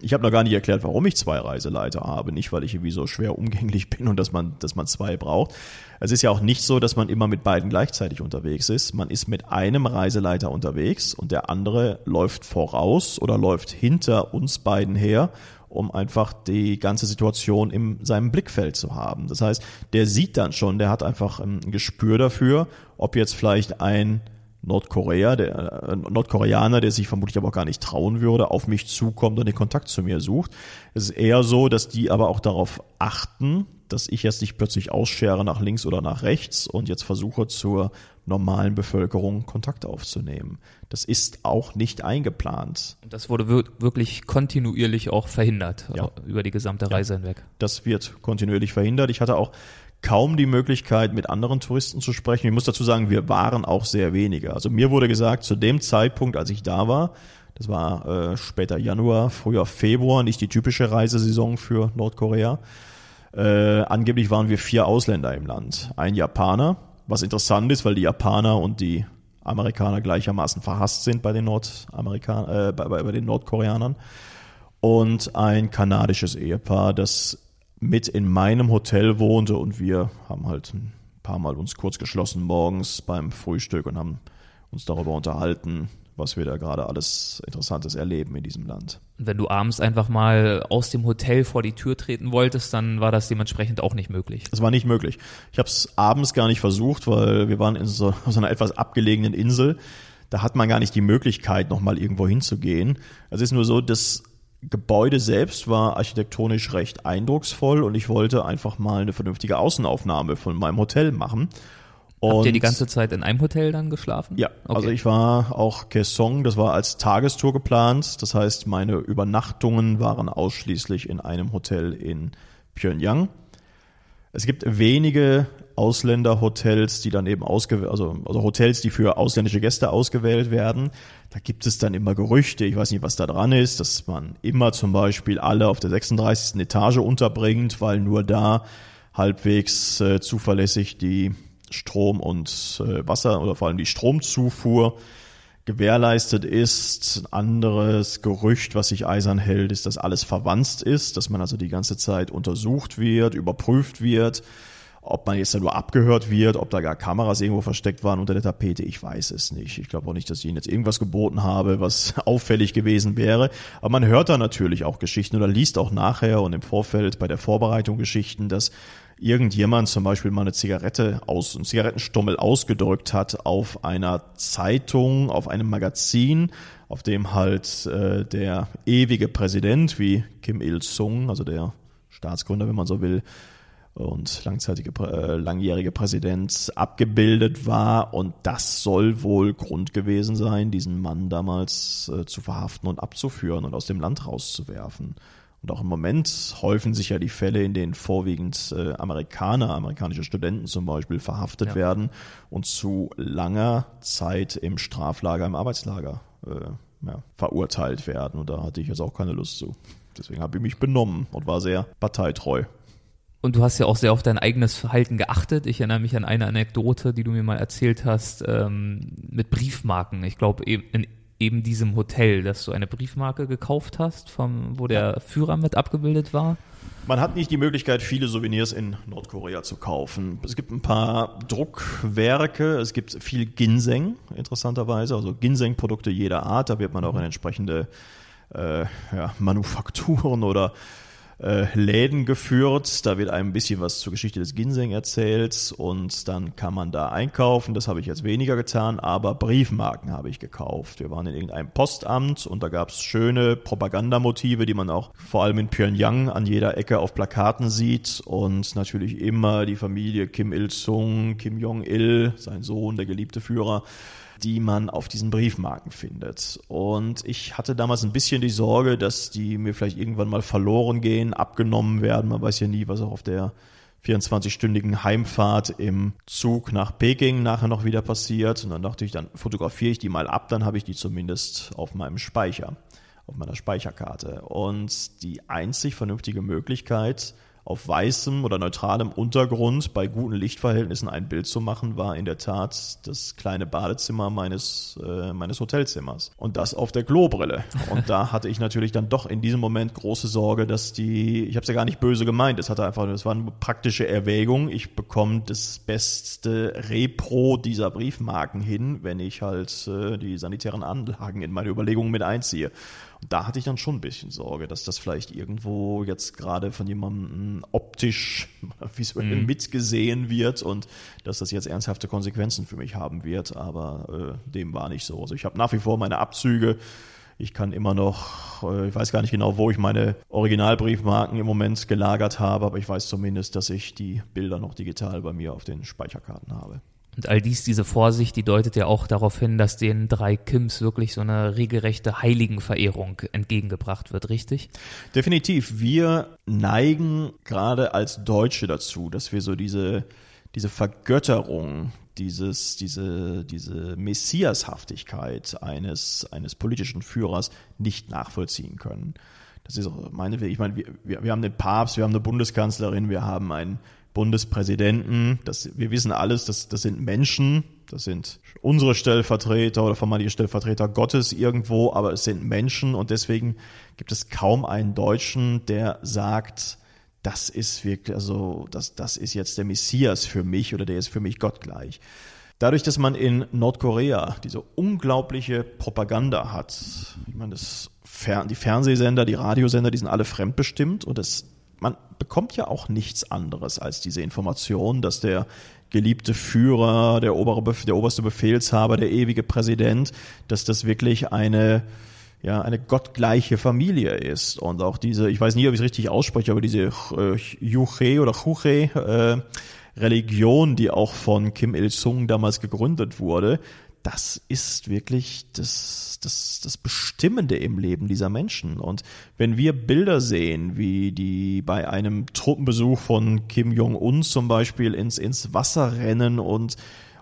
ich habe noch gar nicht erklärt, warum ich zwei Reiseleiter habe. Nicht, weil ich irgendwie so schwer umgänglich bin und dass man, dass man zwei braucht. Es ist ja auch nicht so, dass man immer mit beiden gleichzeitig unterwegs ist. Man ist mit einem Reiseleiter unterwegs und der andere läuft voraus oder läuft hinter uns beiden her, um einfach die ganze Situation in seinem Blickfeld zu haben. Das heißt, der sieht dann schon, der hat einfach ein Gespür dafür, ob jetzt vielleicht ein Nordkorea, der äh, Nordkoreaner, der sich vermutlich aber auch gar nicht trauen würde, auf mich zukommt und den Kontakt zu mir sucht. Es ist eher so, dass die aber auch darauf achten, dass ich jetzt nicht plötzlich ausschere nach links oder nach rechts und jetzt versuche zur normalen Bevölkerung Kontakt aufzunehmen. Das ist auch nicht eingeplant. Das wurde wirklich kontinuierlich auch verhindert ja. über die gesamte Reise ja. hinweg. Das wird kontinuierlich verhindert. Ich hatte auch kaum die Möglichkeit, mit anderen Touristen zu sprechen. Ich muss dazu sagen, wir waren auch sehr wenige. Also mir wurde gesagt, zu dem Zeitpunkt, als ich da war, das war äh, später Januar, früher Februar, nicht die typische Reisesaison für Nordkorea. Äh, angeblich waren wir vier Ausländer im Land. Ein Japaner, was interessant ist, weil die Japaner und die Amerikaner gleichermaßen verhasst sind bei den, Nordamerikan äh, bei, bei den Nordkoreanern. Und ein kanadisches Ehepaar, das mit in meinem Hotel wohnte und wir haben halt ein paar Mal uns kurz geschlossen morgens beim Frühstück und haben uns darüber unterhalten, was wir da gerade alles Interessantes erleben in diesem Land. wenn du abends einfach mal aus dem Hotel vor die Tür treten wolltest, dann war das dementsprechend auch nicht möglich. Es war nicht möglich. Ich habe es abends gar nicht versucht, weil wir waren in so, so einer etwas abgelegenen Insel. Da hat man gar nicht die Möglichkeit, nochmal irgendwo hinzugehen. Es ist nur so, dass Gebäude selbst war architektonisch recht eindrucksvoll und ich wollte einfach mal eine vernünftige Außenaufnahme von meinem Hotel machen. Und Habt ihr die ganze Zeit in einem Hotel dann geschlafen? Ja, okay. also ich war auch Kaesong, das war als Tagestour geplant. Das heißt, meine Übernachtungen waren ausschließlich in einem Hotel in Pyongyang. Es gibt wenige Ausländerhotels, die dann eben ausgewählt, also, also Hotels, die für ausländische Gäste ausgewählt werden. Da gibt es dann immer Gerüchte, ich weiß nicht, was da dran ist, dass man immer zum Beispiel alle auf der 36. Etage unterbringt, weil nur da halbwegs äh, zuverlässig die Strom und äh, Wasser oder vor allem die Stromzufuhr gewährleistet ist. Ein anderes Gerücht, was sich eisern hält, ist, dass alles verwandt ist, dass man also die ganze Zeit untersucht wird, überprüft wird. Ob man jetzt da nur abgehört wird, ob da gar Kameras irgendwo versteckt waren unter der Tapete, ich weiß es nicht. Ich glaube auch nicht, dass ich Ihnen jetzt irgendwas geboten habe, was auffällig gewesen wäre. Aber man hört da natürlich auch Geschichten oder liest auch nachher und im Vorfeld bei der Vorbereitung Geschichten, dass irgendjemand zum Beispiel mal eine Zigarette aus, einen Zigarettenstummel ausgedrückt hat auf einer Zeitung, auf einem Magazin, auf dem halt äh, der ewige Präsident wie Kim Il-sung, also der Staatsgründer, wenn man so will, und langzeitige, äh, langjährige Präsident abgebildet war. Und das soll wohl Grund gewesen sein, diesen Mann damals äh, zu verhaften und abzuführen und aus dem Land rauszuwerfen. Und auch im Moment häufen sich ja die Fälle, in denen vorwiegend äh, Amerikaner, amerikanische Studenten zum Beispiel, verhaftet ja. werden und zu langer Zeit im Straflager, im Arbeitslager äh, ja, verurteilt werden. Und da hatte ich jetzt auch keine Lust zu. Deswegen habe ich mich benommen und war sehr parteitreu. Und du hast ja auch sehr auf dein eigenes Verhalten geachtet. Ich erinnere mich an eine Anekdote, die du mir mal erzählt hast, ähm, mit Briefmarken. Ich glaube, in eben diesem Hotel, dass du eine Briefmarke gekauft hast, vom, wo der Führer mit abgebildet war. Man hat nicht die Möglichkeit, viele Souvenirs in Nordkorea zu kaufen. Es gibt ein paar Druckwerke, es gibt viel Ginseng, interessanterweise, also Ginseng-Produkte jeder Art. Da wird man auch in entsprechende äh, ja, Manufakturen oder äh, Läden geführt. Da wird einem ein bisschen was zur Geschichte des Ginseng erzählt und dann kann man da einkaufen. Das habe ich jetzt weniger getan, aber Briefmarken habe ich gekauft. Wir waren in irgendeinem Postamt und da gab es schöne Propagandamotive, die man auch vor allem in Pyongyang an jeder Ecke auf Plakaten sieht und natürlich immer die Familie Kim Il-sung, Kim Jong-il, sein Sohn, der geliebte Führer die man auf diesen Briefmarken findet. Und ich hatte damals ein bisschen die Sorge, dass die mir vielleicht irgendwann mal verloren gehen, abgenommen werden. Man weiß ja nie, was auch auf der 24-stündigen Heimfahrt im Zug nach Peking nachher noch wieder passiert. Und dann dachte ich, dann fotografiere ich die mal ab, dann habe ich die zumindest auf meinem Speicher, auf meiner Speicherkarte. Und die einzig vernünftige Möglichkeit, auf weißem oder neutralem Untergrund bei guten Lichtverhältnissen ein Bild zu machen, war in der Tat das kleine Badezimmer meines, äh, meines Hotelzimmers. Und das auf der Klobrille. Und da hatte ich natürlich dann doch in diesem Moment große Sorge, dass die, ich habe es ja gar nicht böse gemeint, es hatte einfach, es war eine praktische Erwägung. Ich bekomme das beste Repro dieser Briefmarken hin, wenn ich halt äh, die sanitären Anlagen in meine Überlegungen mit einziehe da hatte ich dann schon ein bisschen Sorge, dass das vielleicht irgendwo jetzt gerade von jemandem optisch visuell mhm. mitgesehen wird und dass das jetzt ernsthafte Konsequenzen für mich haben wird. Aber äh, dem war nicht so. Also ich habe nach wie vor meine Abzüge. Ich kann immer noch, äh, ich weiß gar nicht genau, wo ich meine Originalbriefmarken im Moment gelagert habe, aber ich weiß zumindest, dass ich die Bilder noch digital bei mir auf den Speicherkarten habe. Und all dies, diese Vorsicht, die deutet ja auch darauf hin, dass den drei Kims wirklich so eine regelrechte Heiligenverehrung entgegengebracht wird, richtig? Definitiv. Wir neigen gerade als Deutsche dazu, dass wir so diese, diese Vergötterung, dieses, diese, diese Messiashaftigkeit eines, eines politischen Führers nicht nachvollziehen können. Das ist meine, ich meine, wir, wir, wir haben den Papst, wir haben eine Bundeskanzlerin, wir haben einen Bundespräsidenten. Das, wir wissen alles, das, das sind Menschen, das sind unsere Stellvertreter oder vermeintliche Stellvertreter Gottes irgendwo, aber es sind Menschen und deswegen gibt es kaum einen Deutschen, der sagt, das ist wirklich, also das, das ist jetzt der Messias für mich oder der ist für mich gottgleich. Dadurch, dass man in Nordkorea diese unglaubliche Propaganda hat, ich meine, das, die Fernsehsender, die Radiosender, die sind alle fremdbestimmt und das bekommt ja auch nichts anderes als diese Information, dass der geliebte Führer, der, obere, der oberste Befehlshaber, der ewige Präsident, dass das wirklich eine ja, eine gottgleiche Familie ist. Und auch diese, ich weiß nie, ob ich es richtig ausspreche, aber diese äh, Juche oder Chuche äh, Religion, die auch von Kim Il-sung damals gegründet wurde, das ist wirklich das, das, das Bestimmende im Leben dieser Menschen. Und wenn wir Bilder sehen, wie die bei einem Truppenbesuch von Kim Jong-un zum Beispiel ins, ins Wasser rennen und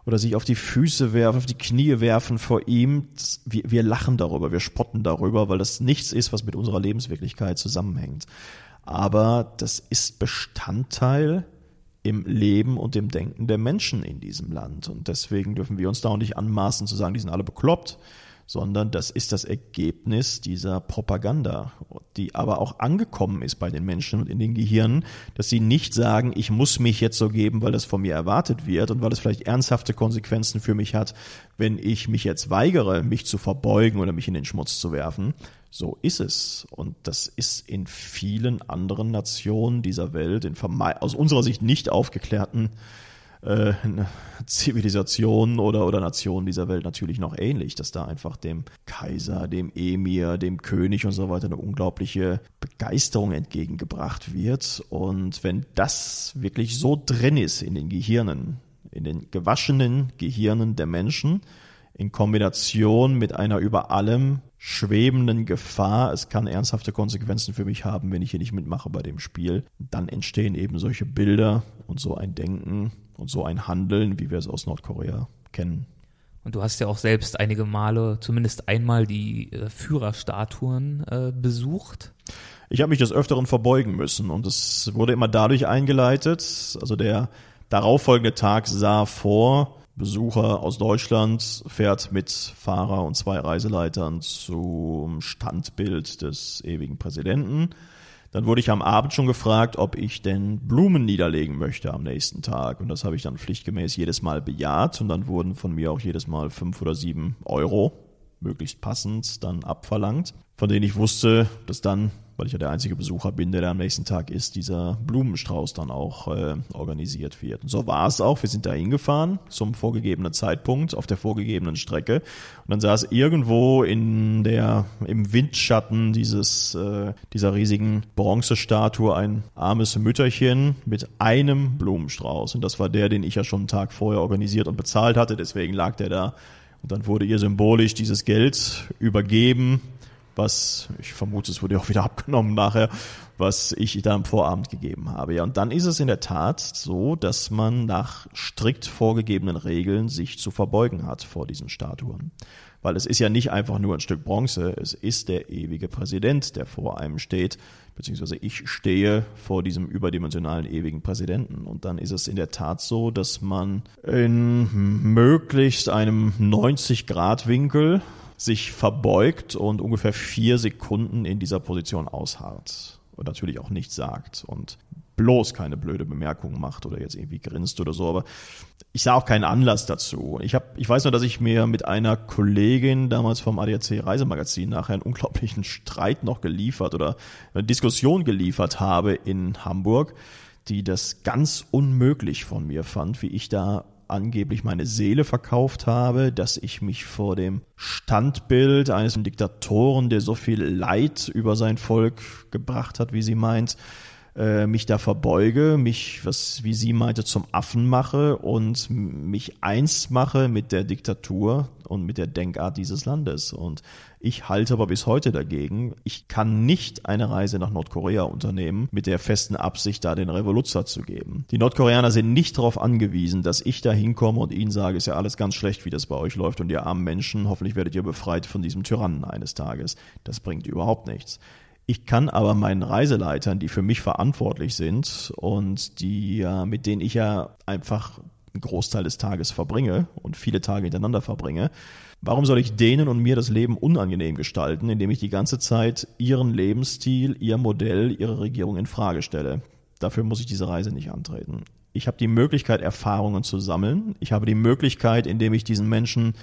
oder sich auf die Füße werfen, auf die Knie werfen vor ihm, wir, wir lachen darüber, wir spotten darüber, weil das nichts ist, was mit unserer Lebenswirklichkeit zusammenhängt. Aber das ist Bestandteil im Leben und im Denken der Menschen in diesem Land. Und deswegen dürfen wir uns da auch nicht anmaßen zu sagen, die sind alle bekloppt, sondern das ist das Ergebnis dieser Propaganda, die aber auch angekommen ist bei den Menschen und in den Gehirnen, dass sie nicht sagen, ich muss mich jetzt so geben, weil das von mir erwartet wird und weil es vielleicht ernsthafte Konsequenzen für mich hat, wenn ich mich jetzt weigere, mich zu verbeugen oder mich in den Schmutz zu werfen. So ist es. Und das ist in vielen anderen Nationen dieser Welt, in aus unserer Sicht nicht aufgeklärten äh, Zivilisationen oder, oder Nationen dieser Welt natürlich noch ähnlich, dass da einfach dem Kaiser, dem Emir, dem König und so weiter eine unglaubliche Begeisterung entgegengebracht wird. Und wenn das wirklich so drin ist in den Gehirnen, in den gewaschenen Gehirnen der Menschen, in Kombination mit einer über allem schwebenden Gefahr, es kann ernsthafte Konsequenzen für mich haben, wenn ich hier nicht mitmache bei dem Spiel, dann entstehen eben solche Bilder und so ein Denken und so ein Handeln, wie wir es aus Nordkorea kennen. Und du hast ja auch selbst einige Male, zumindest einmal, die äh, Führerstatuen äh, besucht. Ich habe mich des Öfteren verbeugen müssen und es wurde immer dadurch eingeleitet. Also der darauffolgende Tag sah vor, Besucher aus Deutschland fährt mit Fahrer und zwei Reiseleitern zum Standbild des ewigen Präsidenten. Dann wurde ich am Abend schon gefragt, ob ich denn Blumen niederlegen möchte am nächsten Tag. Und das habe ich dann pflichtgemäß jedes Mal bejaht. Und dann wurden von mir auch jedes Mal fünf oder sieben Euro, möglichst passend, dann abverlangt, von denen ich wusste, dass dann weil ich ja der einzige Besucher bin, der da am nächsten Tag ist, dieser Blumenstrauß dann auch äh, organisiert wird. Und so war es auch. Wir sind da hingefahren zum vorgegebenen Zeitpunkt auf der vorgegebenen Strecke. Und dann saß irgendwo in der, im Windschatten dieses, äh, dieser riesigen Bronzestatue ein armes Mütterchen mit einem Blumenstrauß. Und das war der, den ich ja schon einen Tag vorher organisiert und bezahlt hatte. Deswegen lag der da. Und dann wurde ihr symbolisch dieses Geld übergeben was, ich vermute, es wurde auch wieder abgenommen nachher, was ich da am Vorabend gegeben habe. Ja, und dann ist es in der Tat so, dass man nach strikt vorgegebenen Regeln sich zu verbeugen hat vor diesen Statuen. Weil es ist ja nicht einfach nur ein Stück Bronze, es ist der ewige Präsident, der vor einem steht, beziehungsweise ich stehe vor diesem überdimensionalen ewigen Präsidenten. Und dann ist es in der Tat so, dass man in möglichst einem 90-Grad-Winkel sich verbeugt und ungefähr vier Sekunden in dieser Position ausharrt und natürlich auch nichts sagt und bloß keine blöde Bemerkung macht oder jetzt irgendwie grinst oder so, aber ich sah auch keinen Anlass dazu. Ich habe, ich weiß nur, dass ich mir mit einer Kollegin damals vom ADAC Reisemagazin nachher einen unglaublichen Streit noch geliefert oder eine Diskussion geliefert habe in Hamburg, die das ganz unmöglich von mir fand, wie ich da angeblich meine Seele verkauft habe, dass ich mich vor dem Standbild eines Diktatoren, der so viel Leid über sein Volk gebracht hat, wie sie meint, äh, mich da verbeuge, mich, was wie sie meinte, zum Affen mache und mich eins mache mit der Diktatur und mit der Denkart dieses Landes. Und ich halte aber bis heute dagegen. Ich kann nicht eine Reise nach Nordkorea unternehmen mit der festen Absicht, da den Revoluzzer zu geben. Die Nordkoreaner sind nicht darauf angewiesen, dass ich da hinkomme und ihnen sage, ist ja alles ganz schlecht, wie das bei euch läuft und ihr armen Menschen, hoffentlich werdet ihr befreit von diesem Tyrannen eines Tages. Das bringt überhaupt nichts. Ich kann aber meinen Reiseleitern, die für mich verantwortlich sind und die, mit denen ich ja einfach einen Großteil des Tages verbringe und viele Tage hintereinander verbringe, Warum soll ich denen und mir das Leben unangenehm gestalten, indem ich die ganze Zeit ihren Lebensstil, ihr Modell, ihre Regierung in Frage stelle? Dafür muss ich diese Reise nicht antreten. Ich habe die Möglichkeit, Erfahrungen zu sammeln. Ich habe die Möglichkeit, indem ich diesen Menschen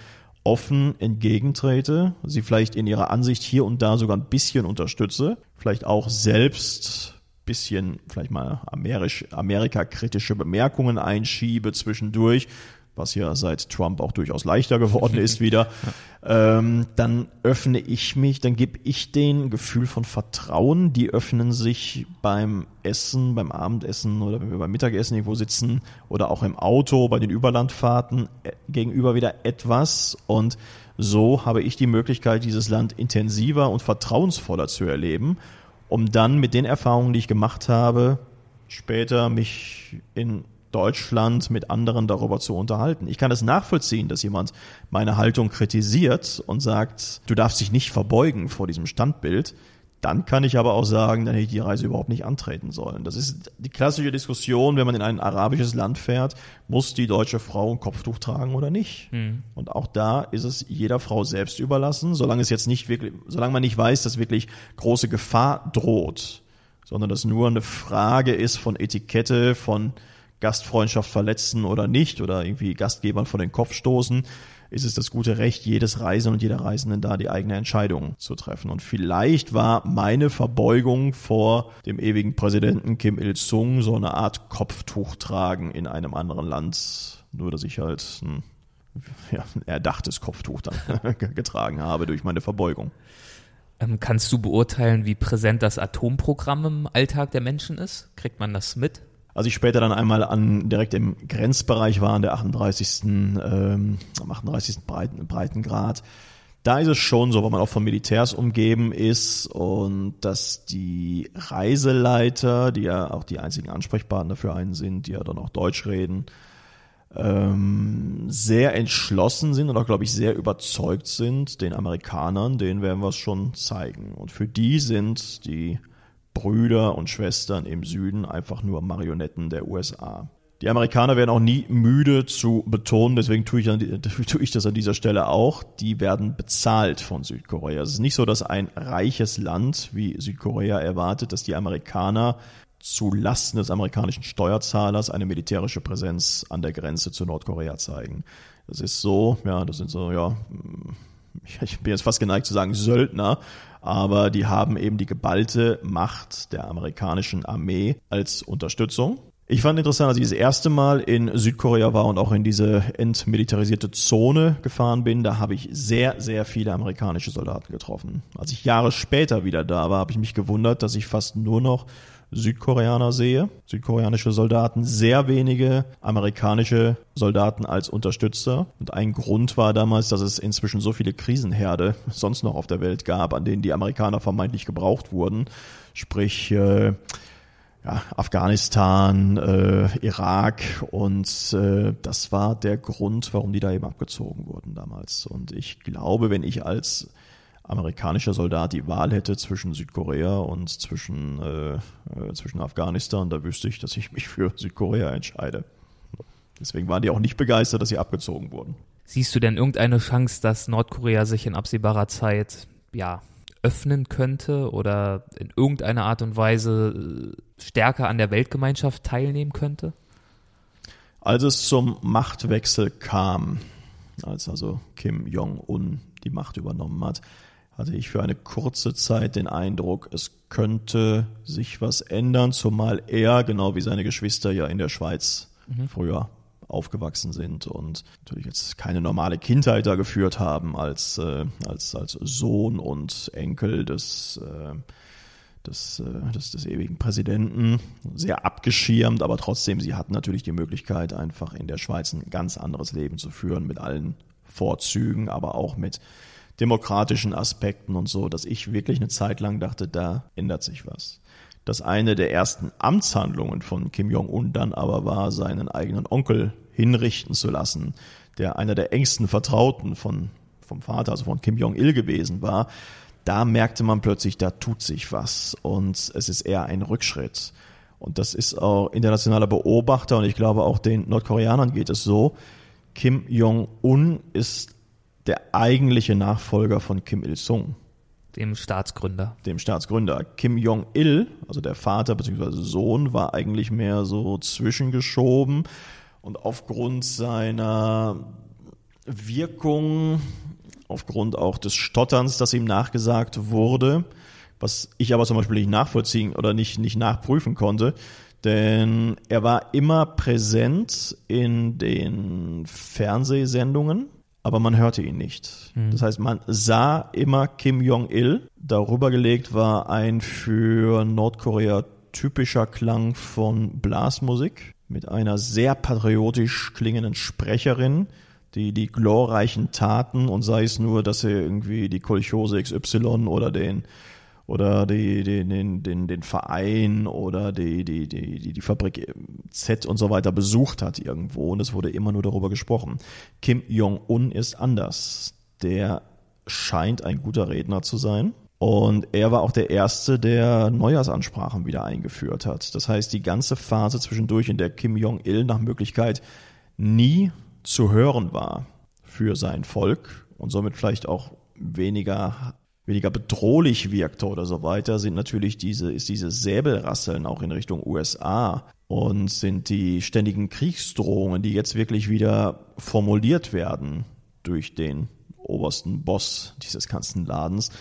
offen entgegentrete, sie vielleicht in ihrer Ansicht hier und da sogar ein bisschen unterstütze, vielleicht auch selbst bisschen vielleicht mal amerisch, Amerika-kritische Bemerkungen einschiebe zwischendurch, was ja seit Trump auch durchaus leichter geworden ist wieder, ähm, dann öffne ich mich, dann gebe ich den Gefühl von Vertrauen. Die öffnen sich beim Essen, beim Abendessen oder wenn wir beim Mittagessen irgendwo sitzen oder auch im Auto bei den Überlandfahrten äh, gegenüber wieder etwas. Und so habe ich die Möglichkeit, dieses Land intensiver und vertrauensvoller zu erleben, um dann mit den Erfahrungen, die ich gemacht habe, später mich in Deutschland mit anderen darüber zu unterhalten. Ich kann es nachvollziehen, dass jemand meine Haltung kritisiert und sagt, du darfst dich nicht verbeugen vor diesem Standbild. Dann kann ich aber auch sagen, dann hätte ich die Reise überhaupt nicht antreten sollen. Das ist die klassische Diskussion, wenn man in ein arabisches Land fährt, muss die deutsche Frau ein Kopftuch tragen oder nicht? Mhm. Und auch da ist es jeder Frau selbst überlassen, solange es jetzt nicht wirklich, solange man nicht weiß, dass wirklich große Gefahr droht, sondern das nur eine Frage ist von Etikette, von Gastfreundschaft verletzen oder nicht oder irgendwie Gastgebern vor den Kopf stoßen ist es das gute Recht jedes Reisenden und jeder Reisenden da, die eigene Entscheidung zu treffen. Und vielleicht war meine Verbeugung vor dem ewigen Präsidenten Kim Il-sung so eine Art Kopftuch tragen in einem anderen Land, nur dass ich halt ein, ja, erdachtes Kopftuch dann getragen habe durch meine Verbeugung. Ähm, kannst du beurteilen, wie präsent das Atomprogramm im Alltag der Menschen ist? Kriegt man das mit? Als ich später dann einmal an direkt im Grenzbereich war, an der 38. Ähm, am 38. Breiten, Breitengrad, da ist es schon so, weil man auch von Militärs umgeben ist und dass die Reiseleiter, die ja auch die einzigen Ansprechpartner für einen sind, die ja dann auch Deutsch reden, ähm, sehr entschlossen sind und auch, glaube ich, sehr überzeugt sind, den Amerikanern, denen werden wir es schon zeigen. Und für die sind die Brüder und Schwestern im Süden einfach nur Marionetten der USA. Die Amerikaner werden auch nie müde zu betonen, deswegen tue ich, an, tue ich, das an dieser Stelle auch, die werden bezahlt von Südkorea. Es ist nicht so, dass ein reiches Land wie Südkorea erwartet, dass die Amerikaner zu Lasten des amerikanischen Steuerzahlers eine militärische Präsenz an der Grenze zu Nordkorea zeigen. Das ist so, ja, das sind so, ja, ich bin jetzt fast geneigt zu sagen Söldner, aber die haben eben die geballte Macht der amerikanischen Armee als Unterstützung. Ich fand interessant, als ich das erste Mal in Südkorea war und auch in diese entmilitarisierte Zone gefahren bin, da habe ich sehr, sehr viele amerikanische Soldaten getroffen. Als ich Jahre später wieder da war, habe ich mich gewundert, dass ich fast nur noch Südkoreaner sehe, südkoreanische Soldaten, sehr wenige amerikanische Soldaten als Unterstützer. Und ein Grund war damals, dass es inzwischen so viele Krisenherde sonst noch auf der Welt gab, an denen die Amerikaner vermeintlich gebraucht wurden. Sprich, äh, ja, Afghanistan, äh, Irak und äh, das war der Grund, warum die da eben abgezogen wurden damals. Und ich glaube, wenn ich als amerikanischer Soldat die Wahl hätte zwischen Südkorea und zwischen, äh, äh, zwischen Afghanistan, da wüsste ich, dass ich mich für Südkorea entscheide. Deswegen waren die auch nicht begeistert, dass sie abgezogen wurden. Siehst du denn irgendeine Chance, dass Nordkorea sich in absehbarer Zeit ja, öffnen könnte oder in irgendeiner Art und Weise äh, stärker an der Weltgemeinschaft teilnehmen könnte? Als es zum Machtwechsel kam, als also Kim Jong-un die Macht übernommen hat, hatte ich für eine kurze Zeit den Eindruck, es könnte sich was ändern, zumal er, genau wie seine Geschwister, ja in der Schweiz mhm. früher aufgewachsen sind und natürlich jetzt keine normale Kindheit da geführt haben als, äh, als, als Sohn und Enkel des, äh, des, äh, des, des ewigen Präsidenten. Sehr abgeschirmt, aber trotzdem, sie hatten natürlich die Möglichkeit, einfach in der Schweiz ein ganz anderes Leben zu führen mit allen Vorzügen, aber auch mit demokratischen Aspekten und so, dass ich wirklich eine Zeit lang dachte, da ändert sich was. Dass eine der ersten Amtshandlungen von Kim Jong-un dann aber war, seinen eigenen Onkel hinrichten zu lassen, der einer der engsten Vertrauten von, vom Vater, also von Kim Jong-il gewesen war, da merkte man plötzlich, da tut sich was und es ist eher ein Rückschritt. Und das ist auch internationaler Beobachter und ich glaube auch den Nordkoreanern geht es so. Kim Jong-un ist der eigentliche Nachfolger von Kim Il-sung. Dem Staatsgründer. Dem Staatsgründer. Kim Jong-il, also der Vater bzw. Sohn, war eigentlich mehr so zwischengeschoben und aufgrund seiner Wirkung, aufgrund auch des Stotterns, das ihm nachgesagt wurde, was ich aber zum Beispiel nicht nachvollziehen oder nicht, nicht nachprüfen konnte, denn er war immer präsent in den Fernsehsendungen aber man hörte ihn nicht. Mhm. Das heißt, man sah immer Kim Jong-il. Darüber gelegt war ein für Nordkorea typischer Klang von Blasmusik mit einer sehr patriotisch klingenden Sprecherin, die die glorreichen Taten und sei es nur, dass er irgendwie die Kolchose XY oder den oder die, die, den, den, den Verein oder die, die, die, die Fabrik Z und so weiter besucht hat irgendwo und es wurde immer nur darüber gesprochen. Kim Jong-un ist anders. Der scheint ein guter Redner zu sein. Und er war auch der Erste, der Neujahrsansprachen wieder eingeführt hat. Das heißt, die ganze Phase zwischendurch, in der Kim Jong-il nach Möglichkeit nie zu hören war für sein Volk und somit vielleicht auch weniger weniger bedrohlich wirkte oder so weiter, sind natürlich diese, ist diese Säbelrasseln auch in Richtung USA und sind die ständigen Kriegsdrohungen, die jetzt wirklich wieder formuliert werden durch den obersten Boss dieses ganzen Ladens,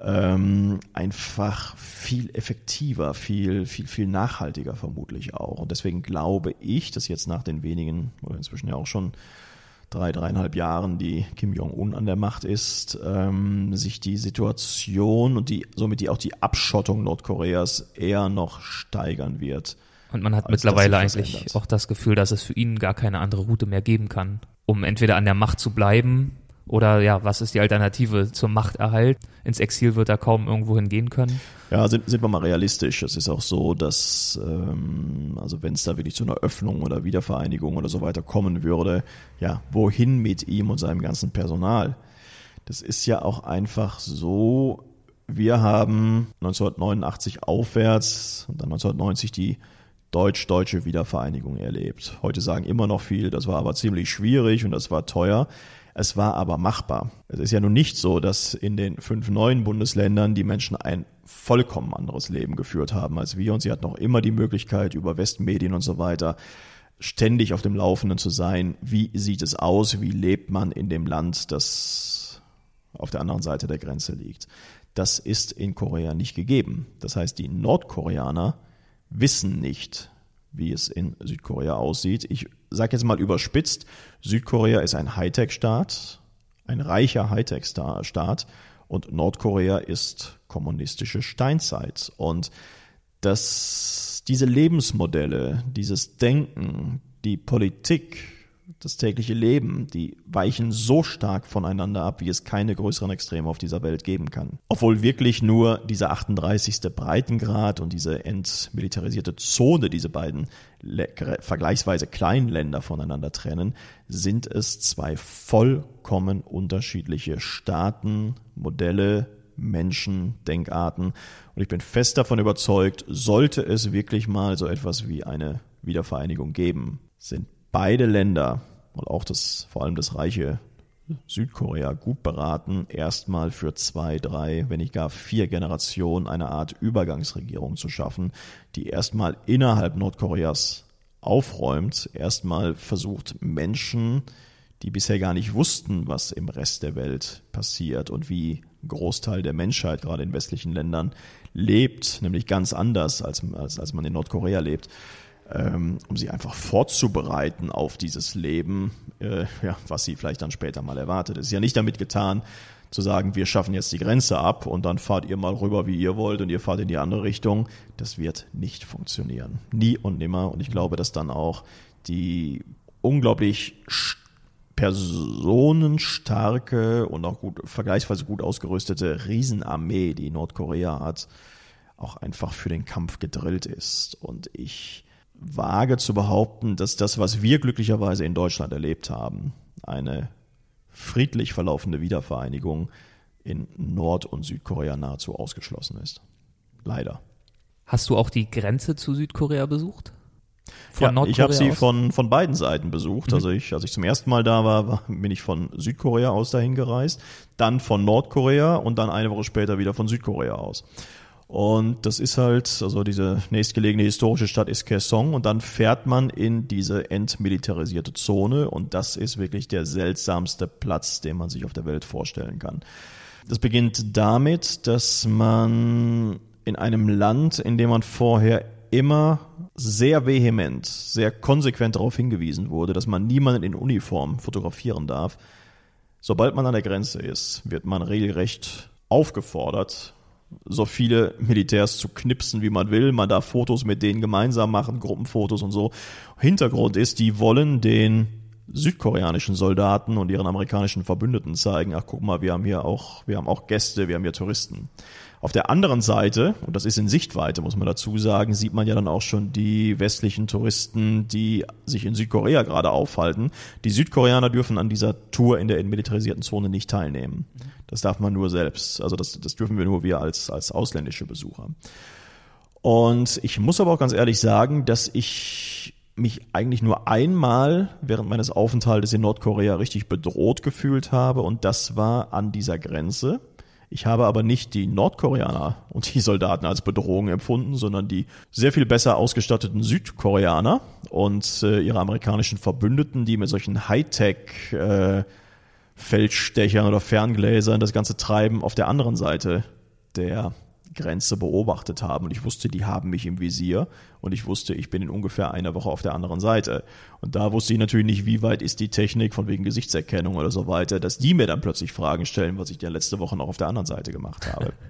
ähm, einfach viel effektiver, viel, viel, viel nachhaltiger vermutlich auch. Und deswegen glaube ich, dass jetzt nach den wenigen, oder inzwischen ja auch schon drei, dreieinhalb Jahren, die Kim Jong-un an der Macht ist, ähm, sich die Situation und die, somit die auch die Abschottung Nordkoreas eher noch steigern wird. Und man hat mittlerweile eigentlich auch das Gefühl, dass es für ihn gar keine andere Route mehr geben kann, um entweder an der Macht zu bleiben oder ja, was ist die Alternative zum Machterhalt? Ins Exil wird er kaum irgendwo hingehen können. Ja, sind, sind wir mal realistisch. Es ist auch so, dass ähm, also wenn es da wirklich zu einer Öffnung oder Wiedervereinigung oder so weiter kommen würde, ja, wohin mit ihm und seinem ganzen Personal? Das ist ja auch einfach so. Wir haben 1989 aufwärts und dann 1990 die deutsch-deutsche Wiedervereinigung erlebt. Heute sagen immer noch viel, das war aber ziemlich schwierig und das war teuer. Es war aber machbar. Es ist ja nun nicht so, dass in den fünf neuen Bundesländern die Menschen ein vollkommen anderes Leben geführt haben als wir und sie hatten auch immer die Möglichkeit, über Westmedien und so weiter ständig auf dem Laufenden zu sein. Wie sieht es aus? Wie lebt man in dem Land, das auf der anderen Seite der Grenze liegt? Das ist in Korea nicht gegeben. Das heißt, die Nordkoreaner wissen nicht, wie es in Südkorea aussieht. Ich sage jetzt mal überspitzt, Südkorea ist ein Hightech-Staat, ein reicher Hightech-Staat und Nordkorea ist kommunistische Steinzeit. Und dass diese Lebensmodelle, dieses Denken, die Politik, das tägliche Leben, die weichen so stark voneinander ab, wie es keine größeren Extreme auf dieser Welt geben kann. Obwohl wirklich nur dieser 38. Breitengrad und diese entmilitarisierte Zone diese beiden vergleichsweise kleinen Länder voneinander trennen, sind es zwei vollkommen unterschiedliche Staaten, Modelle, Menschen, Denkarten. Und ich bin fest davon überzeugt, sollte es wirklich mal so etwas wie eine Wiedervereinigung geben, sind beide Länder und auch das, vor allem das reiche Südkorea gut beraten, erstmal für zwei, drei, wenn nicht gar vier Generationen eine Art Übergangsregierung zu schaffen, die erstmal innerhalb Nordkoreas aufräumt, erstmal versucht Menschen, die bisher gar nicht wussten, was im Rest der Welt passiert und wie ein Großteil der Menschheit, gerade in westlichen Ländern, lebt, nämlich ganz anders, als, als, als man in Nordkorea lebt, ähm, um sie einfach vorzubereiten auf dieses Leben, äh, ja, was sie vielleicht dann später mal erwartet. Es ist ja nicht damit getan, zu sagen, wir schaffen jetzt die Grenze ab und dann fahrt ihr mal rüber, wie ihr wollt und ihr fahrt in die andere Richtung. Das wird nicht funktionieren. Nie und nimmer. Und ich glaube, dass dann auch die unglaublich personenstarke und auch gut, vergleichsweise gut ausgerüstete Riesenarmee, die Nordkorea hat, auch einfach für den Kampf gedrillt ist. Und ich wage zu behaupten, dass das, was wir glücklicherweise in Deutschland erlebt haben, eine friedlich verlaufende Wiedervereinigung in Nord- und Südkorea nahezu ausgeschlossen ist. Leider. Hast du auch die Grenze zu Südkorea besucht? Von ja, ich habe sie von, von beiden Seiten besucht. Mhm. Also ich, als ich zum ersten Mal da war, war, bin ich von Südkorea aus dahin gereist, dann von Nordkorea und dann eine Woche später wieder von Südkorea aus. Und das ist halt, also diese nächstgelegene historische Stadt ist Kaesong und dann fährt man in diese entmilitarisierte Zone und das ist wirklich der seltsamste Platz, den man sich auf der Welt vorstellen kann. Das beginnt damit, dass man in einem Land, in dem man vorher immer sehr vehement, sehr konsequent darauf hingewiesen wurde, dass man niemanden in Uniform fotografieren darf. Sobald man an der Grenze ist, wird man regelrecht aufgefordert, so viele Militärs zu knipsen, wie man will. Man darf Fotos mit denen gemeinsam machen, Gruppenfotos und so. Hintergrund ist, die wollen den südkoreanischen Soldaten und ihren amerikanischen Verbündeten zeigen, ach guck mal, wir haben hier auch, wir haben auch Gäste, wir haben hier Touristen. Auf der anderen Seite, und das ist in Sichtweite, muss man dazu sagen, sieht man ja dann auch schon die westlichen Touristen, die sich in Südkorea gerade aufhalten. Die Südkoreaner dürfen an dieser Tour in der entmilitarisierten Zone nicht teilnehmen. Das darf man nur selbst. Also das, das dürfen wir nur wir als, als ausländische Besucher. Und ich muss aber auch ganz ehrlich sagen, dass ich mich eigentlich nur einmal während meines Aufenthaltes in Nordkorea richtig bedroht gefühlt habe und das war an dieser Grenze. Ich habe aber nicht die Nordkoreaner und die Soldaten als Bedrohung empfunden, sondern die sehr viel besser ausgestatteten Südkoreaner und äh, ihre amerikanischen Verbündeten, die mit solchen Hightech äh, Feldstechern oder Ferngläsern das ganze Treiben auf der anderen Seite der Grenze beobachtet haben. Und ich wusste, die haben mich im Visier. Und ich wusste, ich bin in ungefähr einer Woche auf der anderen Seite. Und da wusste ich natürlich nicht, wie weit ist die Technik von wegen Gesichtserkennung oder so weiter, dass die mir dann plötzlich Fragen stellen, was ich ja letzte Woche noch auf der anderen Seite gemacht habe.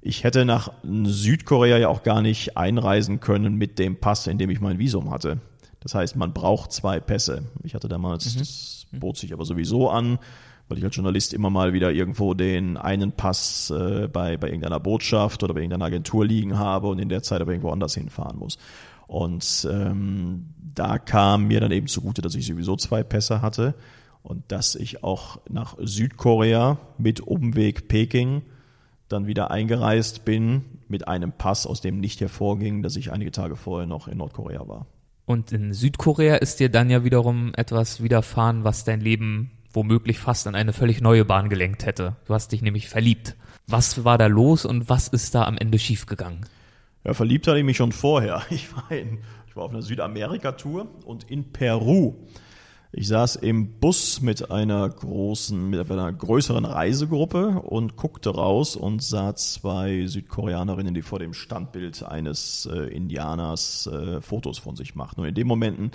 Ich hätte nach Südkorea ja auch gar nicht einreisen können mit dem Pass, in dem ich mein Visum hatte. Das heißt, man braucht zwei Pässe. Ich hatte damals, mhm. das bot sich aber sowieso an weil ich als Journalist immer mal wieder irgendwo den einen Pass äh, bei, bei irgendeiner Botschaft oder bei irgendeiner Agentur liegen habe und in der Zeit aber irgendwo anders hinfahren muss. Und ähm, da kam mir dann eben zugute, dass ich sowieso zwei Pässe hatte und dass ich auch nach Südkorea mit Umweg Peking dann wieder eingereist bin mit einem Pass, aus dem nicht hervorging, dass ich einige Tage vorher noch in Nordkorea war. Und in Südkorea ist dir dann ja wiederum etwas widerfahren, was dein Leben womöglich fast an eine völlig neue Bahn gelenkt hätte. Du hast dich nämlich verliebt. Was war da los und was ist da am Ende schiefgegangen? Ja, verliebt hatte ich mich schon vorher. Ich war, in, ich war auf einer Südamerika-Tour und in Peru. Ich saß im Bus mit einer großen, mit einer größeren Reisegruppe und guckte raus und sah zwei Südkoreanerinnen, die vor dem Standbild eines äh, Indianers äh, Fotos von sich machten. Und in dem Momenten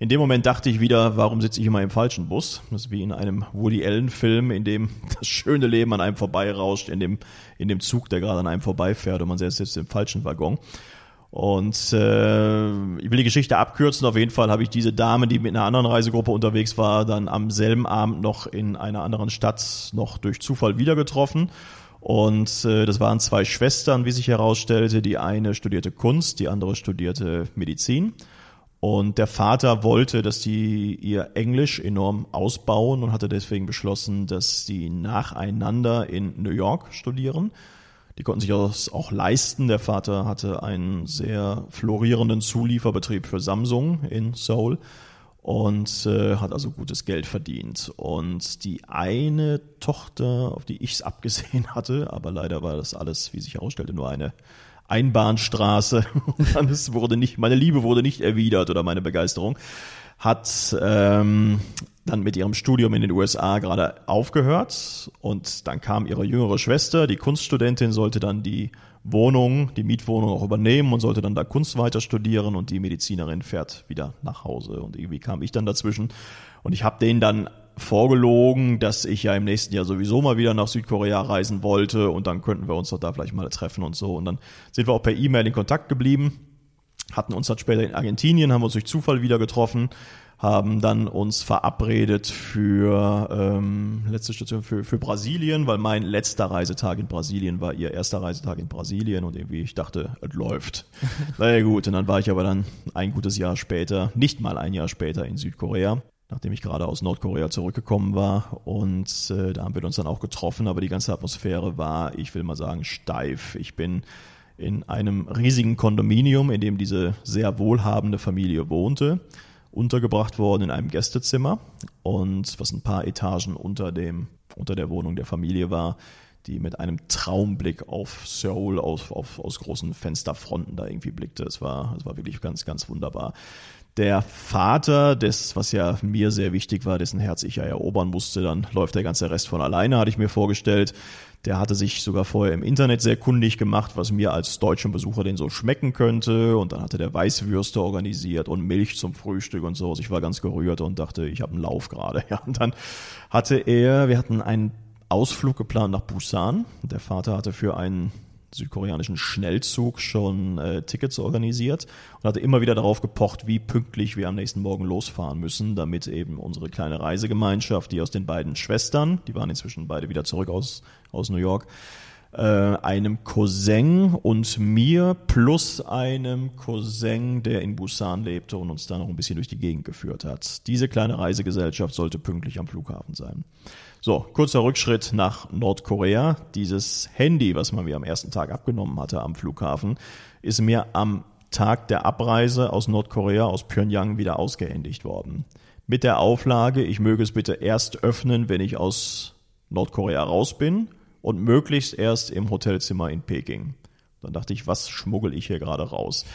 in dem Moment dachte ich wieder, warum sitze ich immer im falschen Bus? Das ist wie in einem Woody Allen Film, in dem das schöne Leben an einem vorbeirauscht, in dem, in dem Zug, der gerade an einem vorbeifährt und man selbst sitzt im falschen Waggon. Und äh, ich will die Geschichte abkürzen. Auf jeden Fall habe ich diese Dame, die mit einer anderen Reisegruppe unterwegs war, dann am selben Abend noch in einer anderen Stadt noch durch Zufall wieder getroffen. Und äh, das waren zwei Schwestern, wie sich herausstellte. Die eine studierte Kunst, die andere studierte Medizin. Und der Vater wollte, dass die ihr Englisch enorm ausbauen und hatte deswegen beschlossen, dass sie nacheinander in New York studieren. Die konnten sich das auch leisten. Der Vater hatte einen sehr florierenden Zulieferbetrieb für Samsung in Seoul und äh, hat also gutes Geld verdient. Und die eine Tochter, auf die ich es abgesehen hatte, aber leider war das alles, wie sich herausstellte, nur eine Einbahnstraße. Und es wurde nicht, meine Liebe wurde nicht erwidert oder meine Begeisterung. Hat ähm, dann mit ihrem Studium in den USA gerade aufgehört. Und dann kam ihre jüngere Schwester, die Kunststudentin, sollte dann die Wohnung, die Mietwohnung auch übernehmen und sollte dann da Kunst weiter studieren. Und die Medizinerin fährt wieder nach Hause. Und irgendwie kam ich dann dazwischen. Und ich habe denen dann vorgelogen, dass ich ja im nächsten Jahr sowieso mal wieder nach Südkorea reisen wollte. Und dann könnten wir uns doch da vielleicht mal treffen und so. Und dann sind wir auch per E-Mail in Kontakt geblieben, hatten uns dann später in Argentinien, haben uns durch Zufall wieder getroffen, haben dann uns verabredet für ähm, letzte Station für, für Brasilien, weil mein letzter Reisetag in Brasilien war ihr erster Reisetag in Brasilien und irgendwie ich dachte, es läuft. Na ja gut, und dann war ich aber dann ein gutes Jahr später, nicht mal ein Jahr später in Südkorea nachdem ich gerade aus Nordkorea zurückgekommen war. Und äh, da haben wir uns dann auch getroffen, aber die ganze Atmosphäre war, ich will mal sagen, steif. Ich bin in einem riesigen Kondominium, in dem diese sehr wohlhabende Familie wohnte, untergebracht worden in einem Gästezimmer und was ein paar Etagen unter dem unter der Wohnung der Familie war, die mit einem Traumblick auf Seoul aus, auf, aus großen Fensterfronten da irgendwie blickte. Es war, es war wirklich ganz, ganz wunderbar der Vater, des, was ja mir sehr wichtig war, dessen Herz ich ja erobern musste, dann läuft der ganze Rest von alleine, hatte ich mir vorgestellt. Der hatte sich sogar vorher im Internet sehr kundig gemacht, was mir als deutschen Besucher den so schmecken könnte. Und dann hatte der Weißwürste organisiert und Milch zum Frühstück und so. Also ich war ganz gerührt und dachte, ich habe einen Lauf gerade. Ja, und dann hatte er, wir hatten einen Ausflug geplant nach Busan. Der Vater hatte für einen südkoreanischen Schnellzug schon äh, Tickets organisiert und hatte immer wieder darauf gepocht, wie pünktlich wir am nächsten Morgen losfahren müssen, damit eben unsere kleine Reisegemeinschaft, die aus den beiden Schwestern, die waren inzwischen beide wieder zurück aus, aus New York, äh, einem Cousin und mir plus einem Cousin, der in Busan lebte und uns da noch ein bisschen durch die Gegend geführt hat. Diese kleine Reisegesellschaft sollte pünktlich am Flughafen sein. So, kurzer Rückschritt nach Nordkorea. Dieses Handy, was man mir am ersten Tag abgenommen hatte am Flughafen, ist mir am Tag der Abreise aus Nordkorea, aus Pyongyang, wieder ausgehändigt worden. Mit der Auflage, ich möge es bitte erst öffnen, wenn ich aus Nordkorea raus bin und möglichst erst im Hotelzimmer in Peking. Dann dachte ich, was schmuggel ich hier gerade raus?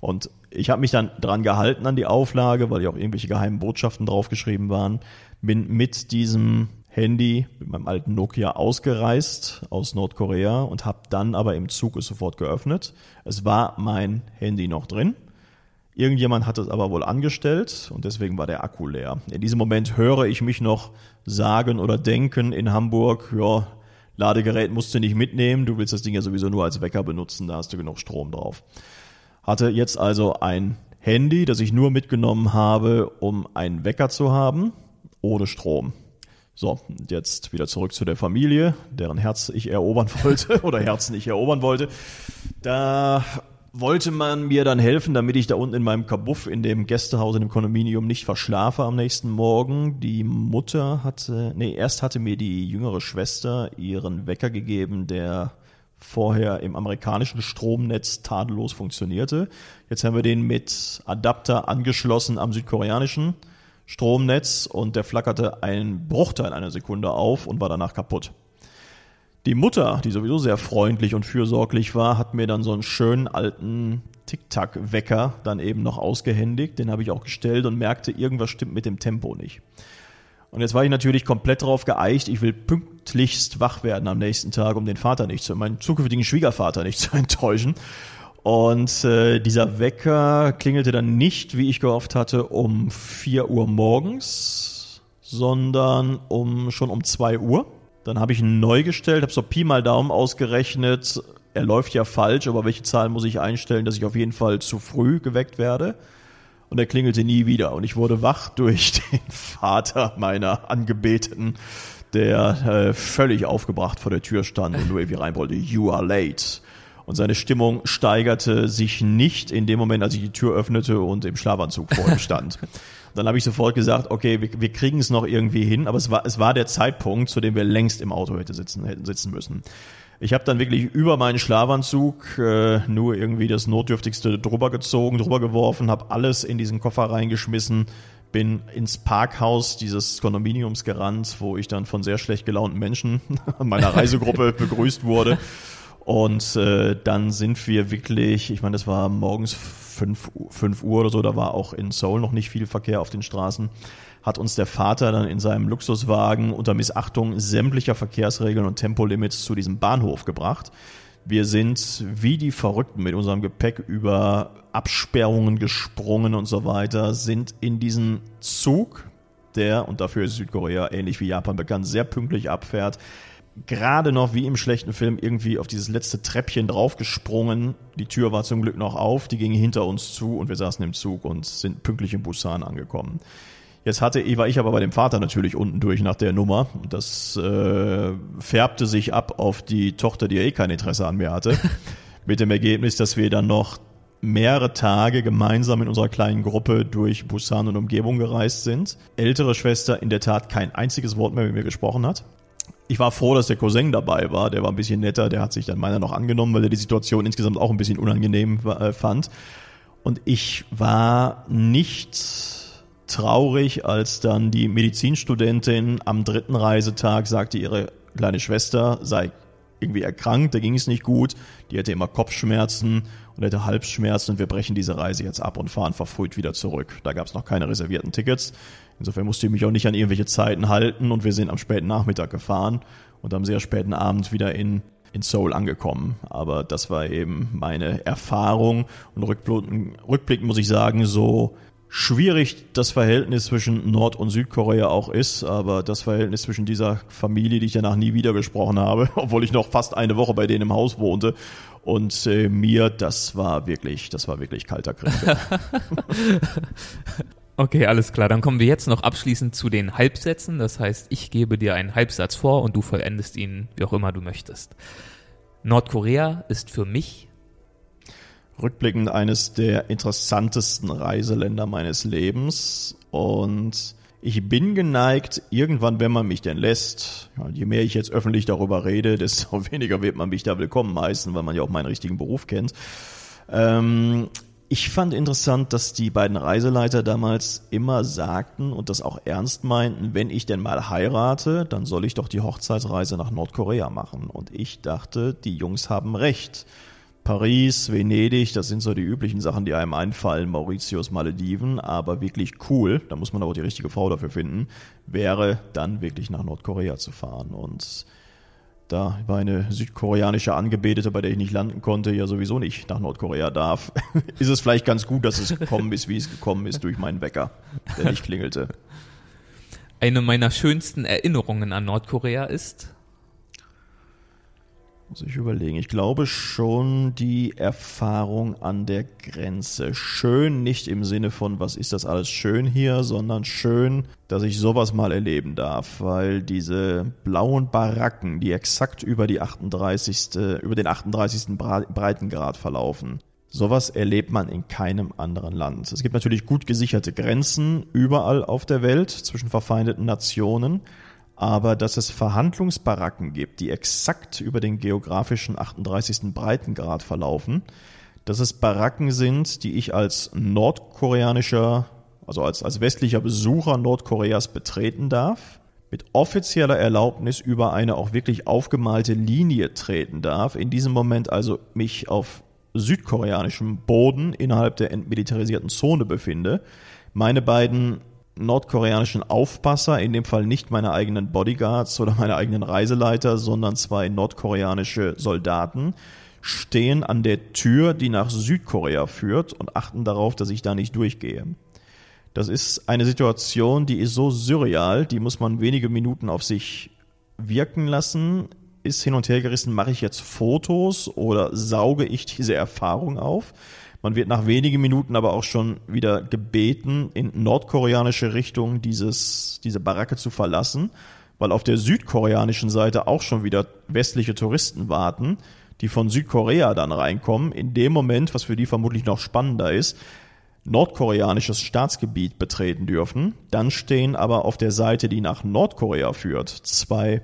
Und ich habe mich dann dran gehalten an die Auflage, weil ja auch irgendwelche geheimen Botschaften draufgeschrieben waren. Bin mit diesem Handy, mit meinem alten Nokia ausgereist aus Nordkorea und habe dann aber im Zug es sofort geöffnet. Es war mein Handy noch drin. Irgendjemand hat es aber wohl angestellt und deswegen war der Akku leer. In diesem Moment höre ich mich noch sagen oder denken in Hamburg, ja, Ladegerät musst du nicht mitnehmen, du willst das Ding ja sowieso nur als Wecker benutzen, da hast du genug Strom drauf. Hatte jetzt also ein Handy, das ich nur mitgenommen habe, um einen Wecker zu haben, ohne Strom. So, jetzt wieder zurück zu der Familie, deren Herz ich erobern wollte oder Herzen ich erobern wollte. Da wollte man mir dann helfen, damit ich da unten in meinem Kabuff in dem Gästehaus in dem Kondominium nicht verschlafe am nächsten Morgen. Die Mutter hatte, nee, erst hatte mir die jüngere Schwester ihren Wecker gegeben, der vorher im amerikanischen Stromnetz tadellos funktionierte. Jetzt haben wir den mit Adapter angeschlossen am südkoreanischen Stromnetz und der flackerte einen Bruchteil einer Sekunde auf und war danach kaputt. Die Mutter, die sowieso sehr freundlich und fürsorglich war, hat mir dann so einen schönen alten Tic-Tac-Wecker dann eben noch ausgehändigt. Den habe ich auch gestellt und merkte, irgendwas stimmt mit dem Tempo nicht. Und jetzt war ich natürlich komplett darauf geeicht, ich will pünktlichst wach werden am nächsten Tag, um den Vater nicht zu, meinen zukünftigen Schwiegervater nicht zu enttäuschen. Und äh, dieser Wecker klingelte dann nicht, wie ich gehofft hatte, um 4 Uhr morgens, sondern um schon um 2 Uhr. Dann habe ich ihn neu gestellt, habe so Pi mal Daumen ausgerechnet. Er läuft ja falsch, aber welche Zahlen muss ich einstellen, dass ich auf jeden Fall zu früh geweckt werde? Und er klingelte nie wieder. Und ich wurde wach durch den Vater meiner Angebeteten, der äh, völlig aufgebracht vor der Tür stand und nur irgendwie rein wollte. You are late. Und seine Stimmung steigerte sich nicht in dem Moment, als ich die Tür öffnete und im Schlafanzug vor ihm stand. Dann habe ich sofort gesagt, okay, wir, wir kriegen es noch irgendwie hin, aber es war, es war der Zeitpunkt, zu dem wir längst im Auto hätte sitzen, hätten sitzen müssen. Ich habe dann wirklich über meinen Schlafanzug äh, nur irgendwie das Notdürftigste drüber gezogen, drüber geworfen, habe alles in diesen Koffer reingeschmissen, bin ins Parkhaus dieses Kondominiums gerannt, wo ich dann von sehr schlecht gelaunten Menschen meiner Reisegruppe begrüßt wurde und äh, dann sind wir wirklich, ich meine, das war morgens fünf, fünf Uhr oder so, da war auch in Seoul noch nicht viel Verkehr auf den Straßen, hat uns der Vater dann in seinem Luxuswagen unter Missachtung sämtlicher Verkehrsregeln und Tempolimits zu diesem Bahnhof gebracht. Wir sind wie die Verrückten mit unserem Gepäck über Absperrungen gesprungen und so weiter, sind in diesen Zug, der, und dafür ist Südkorea ähnlich wie Japan bekannt, sehr pünktlich abfährt, gerade noch wie im schlechten Film irgendwie auf dieses letzte Treppchen draufgesprungen. Die Tür war zum Glück noch auf, die ging hinter uns zu und wir saßen im Zug und sind pünktlich in Busan angekommen. Jetzt hatte Eva ich aber bei dem Vater natürlich unten durch nach der Nummer. Das äh, färbte sich ab auf die Tochter, die ja eh kein Interesse an mir hatte. Mit dem Ergebnis, dass wir dann noch mehrere Tage gemeinsam in unserer kleinen Gruppe durch Busan und Umgebung gereist sind. Ältere Schwester in der Tat kein einziges Wort mehr mit mir gesprochen hat ich war froh, dass der Cousin dabei war. Der war ein bisschen netter. Der hat sich dann meiner noch angenommen, weil er die Situation insgesamt auch ein bisschen unangenehm äh, fand. Und ich war nicht traurig, als dann die Medizinstudentin am dritten Reisetag sagte, ihre kleine Schwester sei irgendwie erkrankt, da ging es nicht gut, die hätte immer Kopfschmerzen und hätte Halsschmerzen und wir brechen diese Reise jetzt ab und fahren verfrüht wieder zurück. Da gab es noch keine reservierten Tickets. Insofern musste ich mich auch nicht an irgendwelche Zeiten halten und wir sind am späten Nachmittag gefahren und am sehr späten Abend wieder in, in Seoul angekommen. Aber das war eben meine Erfahrung und rückblickend, muss ich sagen, so schwierig das Verhältnis zwischen Nord- und Südkorea auch ist, aber das Verhältnis zwischen dieser Familie, die ich danach nie wieder gesprochen habe, obwohl ich noch fast eine Woche bei denen im Haus wohnte, und äh, mir, das war wirklich, das war wirklich kalter Krieg. okay, alles klar. Dann kommen wir jetzt noch abschließend zu den Halbsätzen. Das heißt, ich gebe dir einen Halbsatz vor und du vollendest ihn, wie auch immer du möchtest. Nordkorea ist für mich rückblickend eines der interessantesten Reiseländer meines Lebens und ich bin geneigt, irgendwann, wenn man mich denn lässt, je mehr ich jetzt öffentlich darüber rede, desto weniger wird man mich da willkommen heißen, weil man ja auch meinen richtigen Beruf kennt. Ähm, ich fand interessant, dass die beiden Reiseleiter damals immer sagten und das auch ernst meinten, wenn ich denn mal heirate, dann soll ich doch die Hochzeitsreise nach Nordkorea machen. Und ich dachte, die Jungs haben recht. Paris, Venedig, das sind so die üblichen Sachen, die einem einfallen, Mauritius, Malediven, aber wirklich cool, da muss man aber die richtige Frau dafür finden, wäre dann wirklich nach Nordkorea zu fahren. Und da meine südkoreanische Angebetete, bei der ich nicht landen konnte, ja sowieso nicht nach Nordkorea darf, ist es vielleicht ganz gut, dass es gekommen ist, wie es gekommen ist, durch meinen Wecker, der nicht klingelte. Eine meiner schönsten Erinnerungen an Nordkorea ist, muss ich überlegen. Ich glaube schon die Erfahrung an der Grenze. Schön nicht im Sinne von, was ist das alles schön hier, sondern schön, dass ich sowas mal erleben darf, weil diese blauen Baracken, die exakt über die 38. über den 38. Breitengrad verlaufen. Sowas erlebt man in keinem anderen Land. Es gibt natürlich gut gesicherte Grenzen überall auf der Welt zwischen verfeindeten Nationen aber dass es Verhandlungsbaracken gibt, die exakt über den geografischen 38. Breitengrad verlaufen, dass es Baracken sind, die ich als nordkoreanischer, also als, als westlicher Besucher Nordkoreas betreten darf, mit offizieller Erlaubnis über eine auch wirklich aufgemalte Linie treten darf, in diesem Moment also mich auf südkoreanischem Boden innerhalb der entmilitarisierten Zone befinde, meine beiden nordkoreanischen Aufpasser, in dem Fall nicht meine eigenen Bodyguards oder meine eigenen Reiseleiter, sondern zwei nordkoreanische Soldaten, stehen an der Tür, die nach Südkorea führt und achten darauf, dass ich da nicht durchgehe. Das ist eine Situation, die ist so surreal, die muss man wenige Minuten auf sich wirken lassen, ist hin und her gerissen, mache ich jetzt Fotos oder sauge ich diese Erfahrung auf? Man wird nach wenigen Minuten aber auch schon wieder gebeten, in nordkoreanische Richtung dieses, diese Baracke zu verlassen, weil auf der südkoreanischen Seite auch schon wieder westliche Touristen warten, die von Südkorea dann reinkommen. In dem Moment, was für die vermutlich noch spannender ist, nordkoreanisches Staatsgebiet betreten dürfen. Dann stehen aber auf der Seite, die nach Nordkorea führt, zwei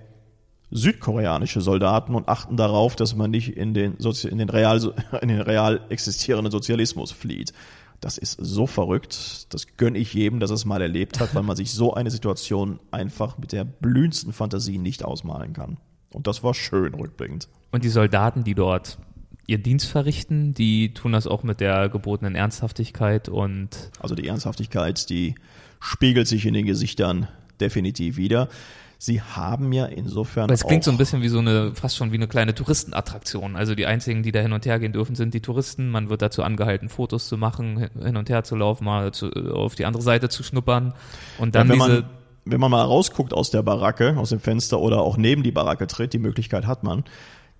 südkoreanische Soldaten und achten darauf, dass man nicht in den, Sozi in den, real, in den real existierenden Sozialismus flieht. Das ist so verrückt. Das gönne ich jedem, dass es mal erlebt hat, weil man sich so eine Situation einfach mit der blühendsten Fantasie nicht ausmalen kann. Und das war schön rückblickend. Und die Soldaten, die dort ihren Dienst verrichten, die tun das auch mit der gebotenen Ernsthaftigkeit und. Also die Ernsthaftigkeit, die spiegelt sich in den Gesichtern definitiv wieder sie haben ja insofern. Es klingt so ein bisschen wie so eine, fast schon wie eine kleine Touristenattraktion. Also die einzigen, die da hin und her gehen dürfen, sind die Touristen. Man wird dazu angehalten, Fotos zu machen, hin und her zu laufen, mal zu, auf die andere Seite zu schnuppern. Und dann ja, wenn diese. Man, wenn man mal rausguckt aus der Baracke, aus dem Fenster oder auch neben die Baracke tritt, die Möglichkeit hat man,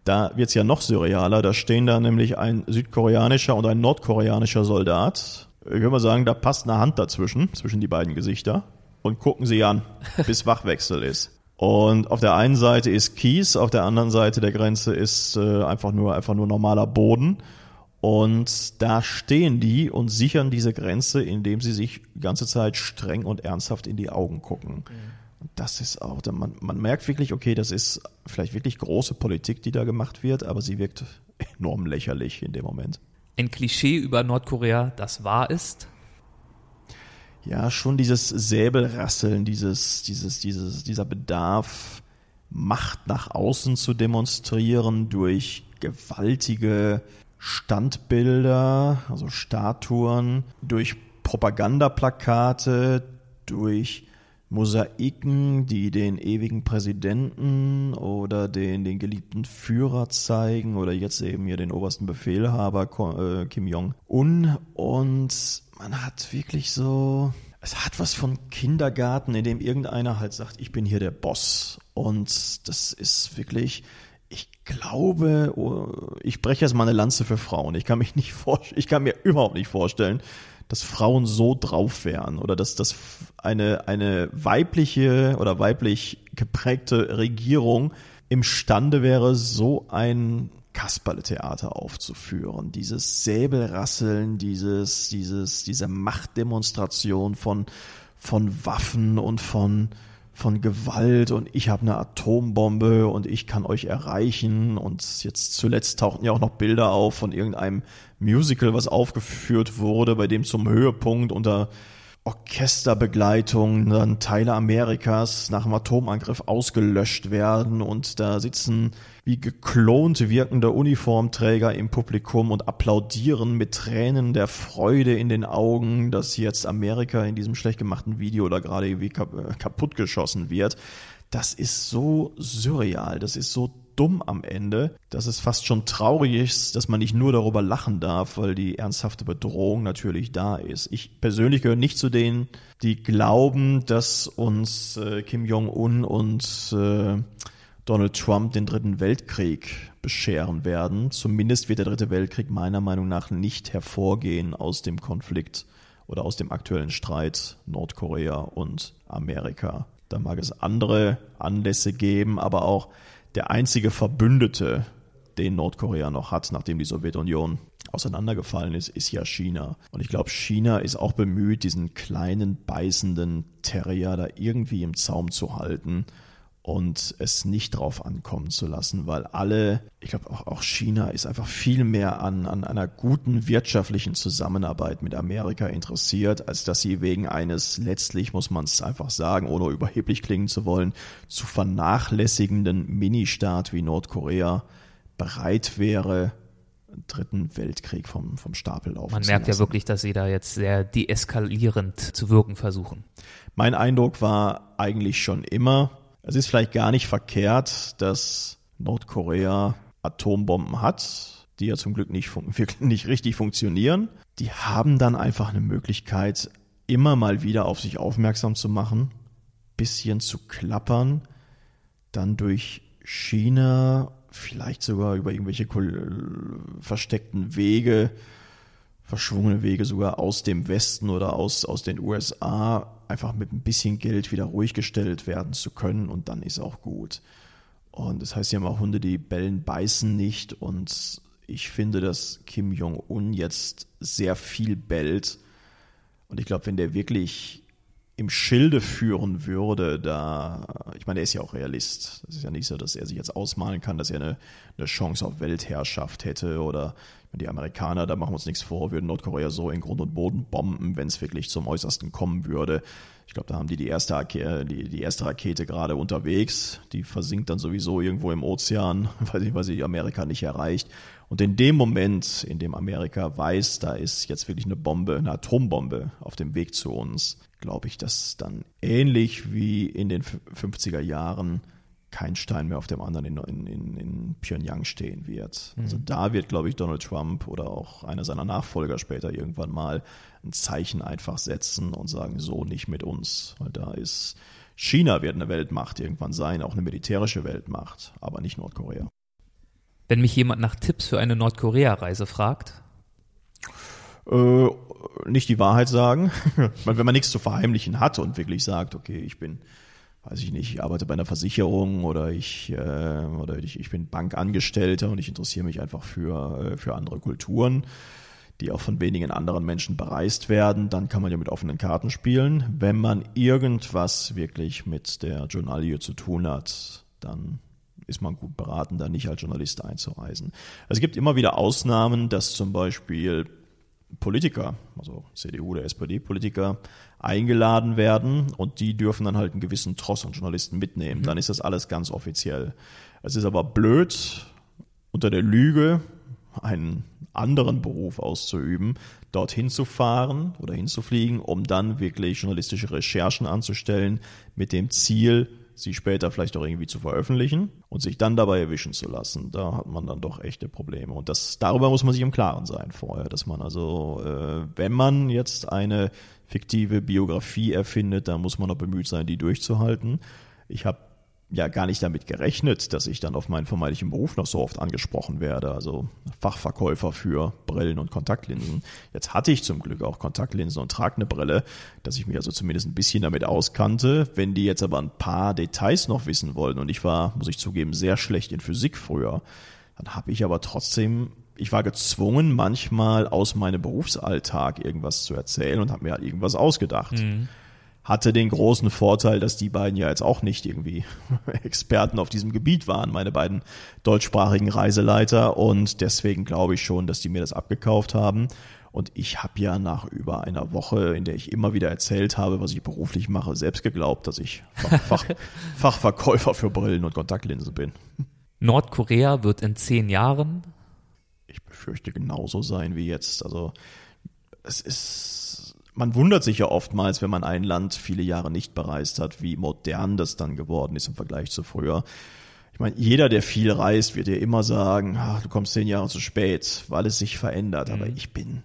da wird's ja noch surrealer. Da stehen da nämlich ein südkoreanischer und ein nordkoreanischer Soldat. Ich würde mal sagen, da passt eine Hand dazwischen, zwischen die beiden Gesichter und gucken sie an, bis Wachwechsel ist. Und auf der einen Seite ist Kies, auf der anderen Seite der Grenze ist äh, einfach nur einfach nur normaler Boden. Und da stehen die und sichern diese Grenze, indem sie sich die ganze Zeit streng und ernsthaft in die Augen gucken. Mhm. Das ist auch, man, man merkt wirklich, okay, das ist vielleicht wirklich große Politik, die da gemacht wird, aber sie wirkt enorm lächerlich in dem Moment. Ein Klischee über Nordkorea, das wahr ist, ja, schon dieses Säbelrasseln, dieses, dieses, dieses, dieser Bedarf, Macht nach außen zu demonstrieren durch gewaltige Standbilder, also Statuen, durch Propagandaplakate, durch Mosaiken, die den ewigen Präsidenten oder den, den geliebten Führer zeigen oder jetzt eben hier den obersten Befehlhaber äh, Kim Jong-un. Und man hat wirklich so, es hat was von Kindergarten, in dem irgendeiner halt sagt, ich bin hier der Boss. Und das ist wirklich, ich glaube, oh, ich breche jetzt mal eine Lanze für Frauen. Ich kann mich nicht vorstellen, ich kann mir überhaupt nicht vorstellen, dass Frauen so drauf wären oder dass das eine, eine weibliche oder weiblich geprägte Regierung imstande wäre, so ein Kasperle-Theater aufzuführen. Dieses Säbelrasseln, dieses, dieses, diese Machtdemonstration von, von Waffen und von, von Gewalt und ich habe eine Atombombe und ich kann euch erreichen und jetzt zuletzt tauchten ja auch noch Bilder auf von irgendeinem Musical, was aufgeführt wurde, bei dem zum Höhepunkt unter Orchesterbegleitung dann Teile Amerikas nach dem Atomangriff ausgelöscht werden und da sitzen wie geklonte wirkende Uniformträger im Publikum und applaudieren mit Tränen der Freude in den Augen, dass jetzt Amerika in diesem schlecht gemachten Video da gerade irgendwie kaputt geschossen wird. Das ist so surreal, das ist so dumm am Ende, dass es fast schon traurig ist, dass man nicht nur darüber lachen darf, weil die ernsthafte Bedrohung natürlich da ist. Ich persönlich gehöre nicht zu denen, die glauben, dass uns äh, Kim Jong-un und äh, Donald Trump den Dritten Weltkrieg bescheren werden. Zumindest wird der Dritte Weltkrieg meiner Meinung nach nicht hervorgehen aus dem Konflikt oder aus dem aktuellen Streit Nordkorea und Amerika. Da mag es andere Anlässe geben, aber auch der einzige Verbündete, den Nordkorea noch hat, nachdem die Sowjetunion auseinandergefallen ist, ist ja China. Und ich glaube, China ist auch bemüht, diesen kleinen beißenden Terrier da irgendwie im Zaum zu halten und es nicht drauf ankommen zu lassen, weil alle, ich glaube auch, auch China ist einfach viel mehr an, an einer guten wirtschaftlichen Zusammenarbeit mit Amerika interessiert, als dass sie wegen eines letztlich, muss man es einfach sagen, ohne überheblich klingen zu wollen, zu vernachlässigenden Ministaat wie Nordkorea bereit wäre, dritten Weltkrieg vom, vom Stapel laufen Man merkt ja wirklich, dass sie da jetzt sehr deeskalierend zu wirken versuchen. Mein Eindruck war eigentlich schon immer, es ist vielleicht gar nicht verkehrt, dass Nordkorea Atombomben hat, die ja zum Glück nicht, nicht richtig funktionieren. Die haben dann einfach eine Möglichkeit, immer mal wieder auf sich aufmerksam zu machen, bisschen zu klappern, dann durch China, vielleicht sogar über irgendwelche versteckten Wege, verschwungene Wege sogar aus dem Westen oder aus, aus den USA einfach mit ein bisschen Geld wieder ruhig gestellt werden zu können und dann ist auch gut. Und das heißt ja immer, Hunde, die bellen, beißen nicht. Und ich finde, dass Kim Jong-un jetzt sehr viel bellt. Und ich glaube, wenn der wirklich im Schilde führen würde, da, ich meine, er ist ja auch Realist. Das ist ja nicht so, dass er sich jetzt ausmalen kann, dass er eine, eine Chance auf Weltherrschaft hätte oder die Amerikaner, da machen wir uns nichts vor, würden Nordkorea so in Grund und Boden bomben, wenn es wirklich zum Äußersten kommen würde. Ich glaube, da haben die die erste, die, die erste Rakete gerade unterwegs. Die versinkt dann sowieso irgendwo im Ozean, weil sie, weil sie Amerika nicht erreicht. Und in dem Moment, in dem Amerika weiß, da ist jetzt wirklich eine Bombe, eine Atombombe auf dem Weg zu uns, glaube ich, dass dann ähnlich wie in den 50er Jahren kein Stein mehr auf dem anderen in, in, in Pyongyang stehen wird. Mhm. Also da wird, glaube ich, Donald Trump oder auch einer seiner Nachfolger später irgendwann mal ein Zeichen einfach setzen und sagen, so nicht mit uns. Weil da ist China wird eine Weltmacht irgendwann sein, auch eine militärische Weltmacht, aber nicht Nordkorea. Wenn mich jemand nach Tipps für eine Nordkorea-Reise fragt? Äh, nicht die Wahrheit sagen. Wenn man nichts zu verheimlichen hat und wirklich sagt, okay, ich bin weiß ich nicht, ich arbeite bei einer Versicherung oder ich, äh, oder ich, ich bin Bankangestellter und ich interessiere mich einfach für, äh, für andere Kulturen, die auch von wenigen anderen Menschen bereist werden, dann kann man ja mit offenen Karten spielen. Wenn man irgendwas wirklich mit der Journalie zu tun hat, dann ist man gut beraten, da nicht als Journalist einzureisen. Es gibt immer wieder Ausnahmen, dass zum Beispiel Politiker, also CDU oder SPD-Politiker, eingeladen werden und die dürfen dann halt einen gewissen Tross an Journalisten mitnehmen. Mhm. Dann ist das alles ganz offiziell. Es ist aber blöd, unter der Lüge einen anderen Beruf auszuüben, dorthin zu fahren oder hinzufliegen, um dann wirklich journalistische Recherchen anzustellen mit dem Ziel, sie später vielleicht auch irgendwie zu veröffentlichen und sich dann dabei erwischen zu lassen. Da hat man dann doch echte Probleme. Und das, darüber muss man sich im Klaren sein vorher, dass man also, äh, wenn man jetzt eine fiktive Biografie erfindet, dann muss man auch bemüht sein, die durchzuhalten. Ich habe ja gar nicht damit gerechnet, dass ich dann auf meinen vermeintlichen Beruf noch so oft angesprochen werde. Also Fachverkäufer für Brillen und Kontaktlinsen. Jetzt hatte ich zum Glück auch Kontaktlinsen und trage eine Brille, dass ich mich also zumindest ein bisschen damit auskannte. Wenn die jetzt aber ein paar Details noch wissen wollten und ich war, muss ich zugeben, sehr schlecht in Physik früher, dann habe ich aber trotzdem ich war gezwungen, manchmal aus meinem Berufsalltag irgendwas zu erzählen und habe mir halt irgendwas ausgedacht. Mhm hatte den großen Vorteil, dass die beiden ja jetzt auch nicht irgendwie Experten auf diesem Gebiet waren, meine beiden deutschsprachigen Reiseleiter. Und deswegen glaube ich schon, dass die mir das abgekauft haben. Und ich habe ja nach über einer Woche, in der ich immer wieder erzählt habe, was ich beruflich mache, selbst geglaubt, dass ich Fach, Fach, Fachverkäufer für Brillen und Kontaktlinsen bin. Nordkorea wird in zehn Jahren? Ich befürchte genauso sein wie jetzt. Also es ist man wundert sich ja oftmals, wenn man ein Land viele Jahre nicht bereist hat, wie modern das dann geworden ist im Vergleich zu früher. Ich meine, jeder, der viel reist, wird dir immer sagen, ach, du kommst zehn Jahre zu spät, weil es sich verändert. Mhm. Aber ich bin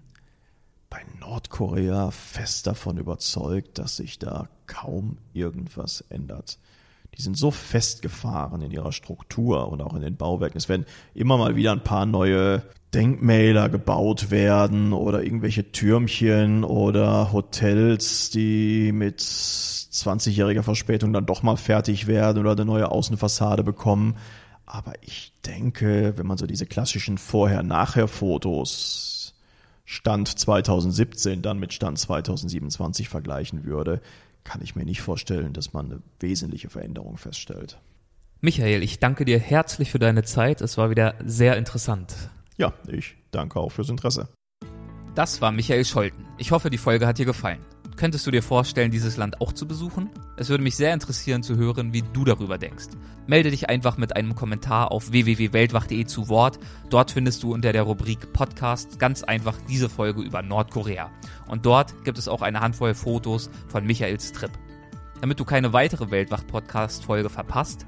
bei Nordkorea fest davon überzeugt, dass sich da kaum irgendwas ändert. Die sind so festgefahren in ihrer Struktur und auch in den Bauwerken. Es werden immer mal wieder ein paar neue Denkmäler gebaut werden oder irgendwelche Türmchen oder Hotels, die mit 20-jähriger Verspätung dann doch mal fertig werden oder eine neue Außenfassade bekommen. Aber ich denke, wenn man so diese klassischen Vorher-Nachher-Fotos Stand 2017 dann mit Stand 2027 vergleichen würde, kann ich mir nicht vorstellen, dass man eine wesentliche Veränderung feststellt. Michael, ich danke dir herzlich für deine Zeit. Es war wieder sehr interessant. Ja, ich danke auch fürs Interesse. Das war Michael Scholten. Ich hoffe, die Folge hat dir gefallen. Könntest du dir vorstellen, dieses Land auch zu besuchen? Es würde mich sehr interessieren zu hören, wie du darüber denkst. Melde dich einfach mit einem Kommentar auf www.weltwach.de zu Wort. Dort findest du unter der Rubrik Podcast ganz einfach diese Folge über Nordkorea. Und dort gibt es auch eine Handvoll Fotos von Michaels Trip. Damit du keine weitere Weltwach-Podcast-Folge verpasst,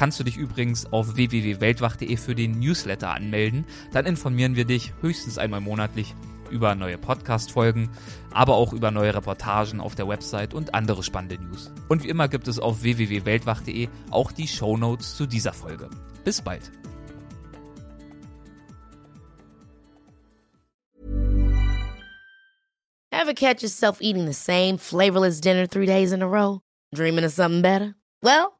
kannst du dich übrigens auf www.weltwach.de für den Newsletter anmelden. Dann informieren wir dich höchstens einmal monatlich über neue Podcast-Folgen, aber auch über neue Reportagen auf der Website und andere spannende News. Und wie immer gibt es auf www.weltwach.de auch die Show Notes zu dieser Folge. Bis bald. Ever catch yourself eating the same flavorless dinner three days in a row? Dreaming of something better? Well,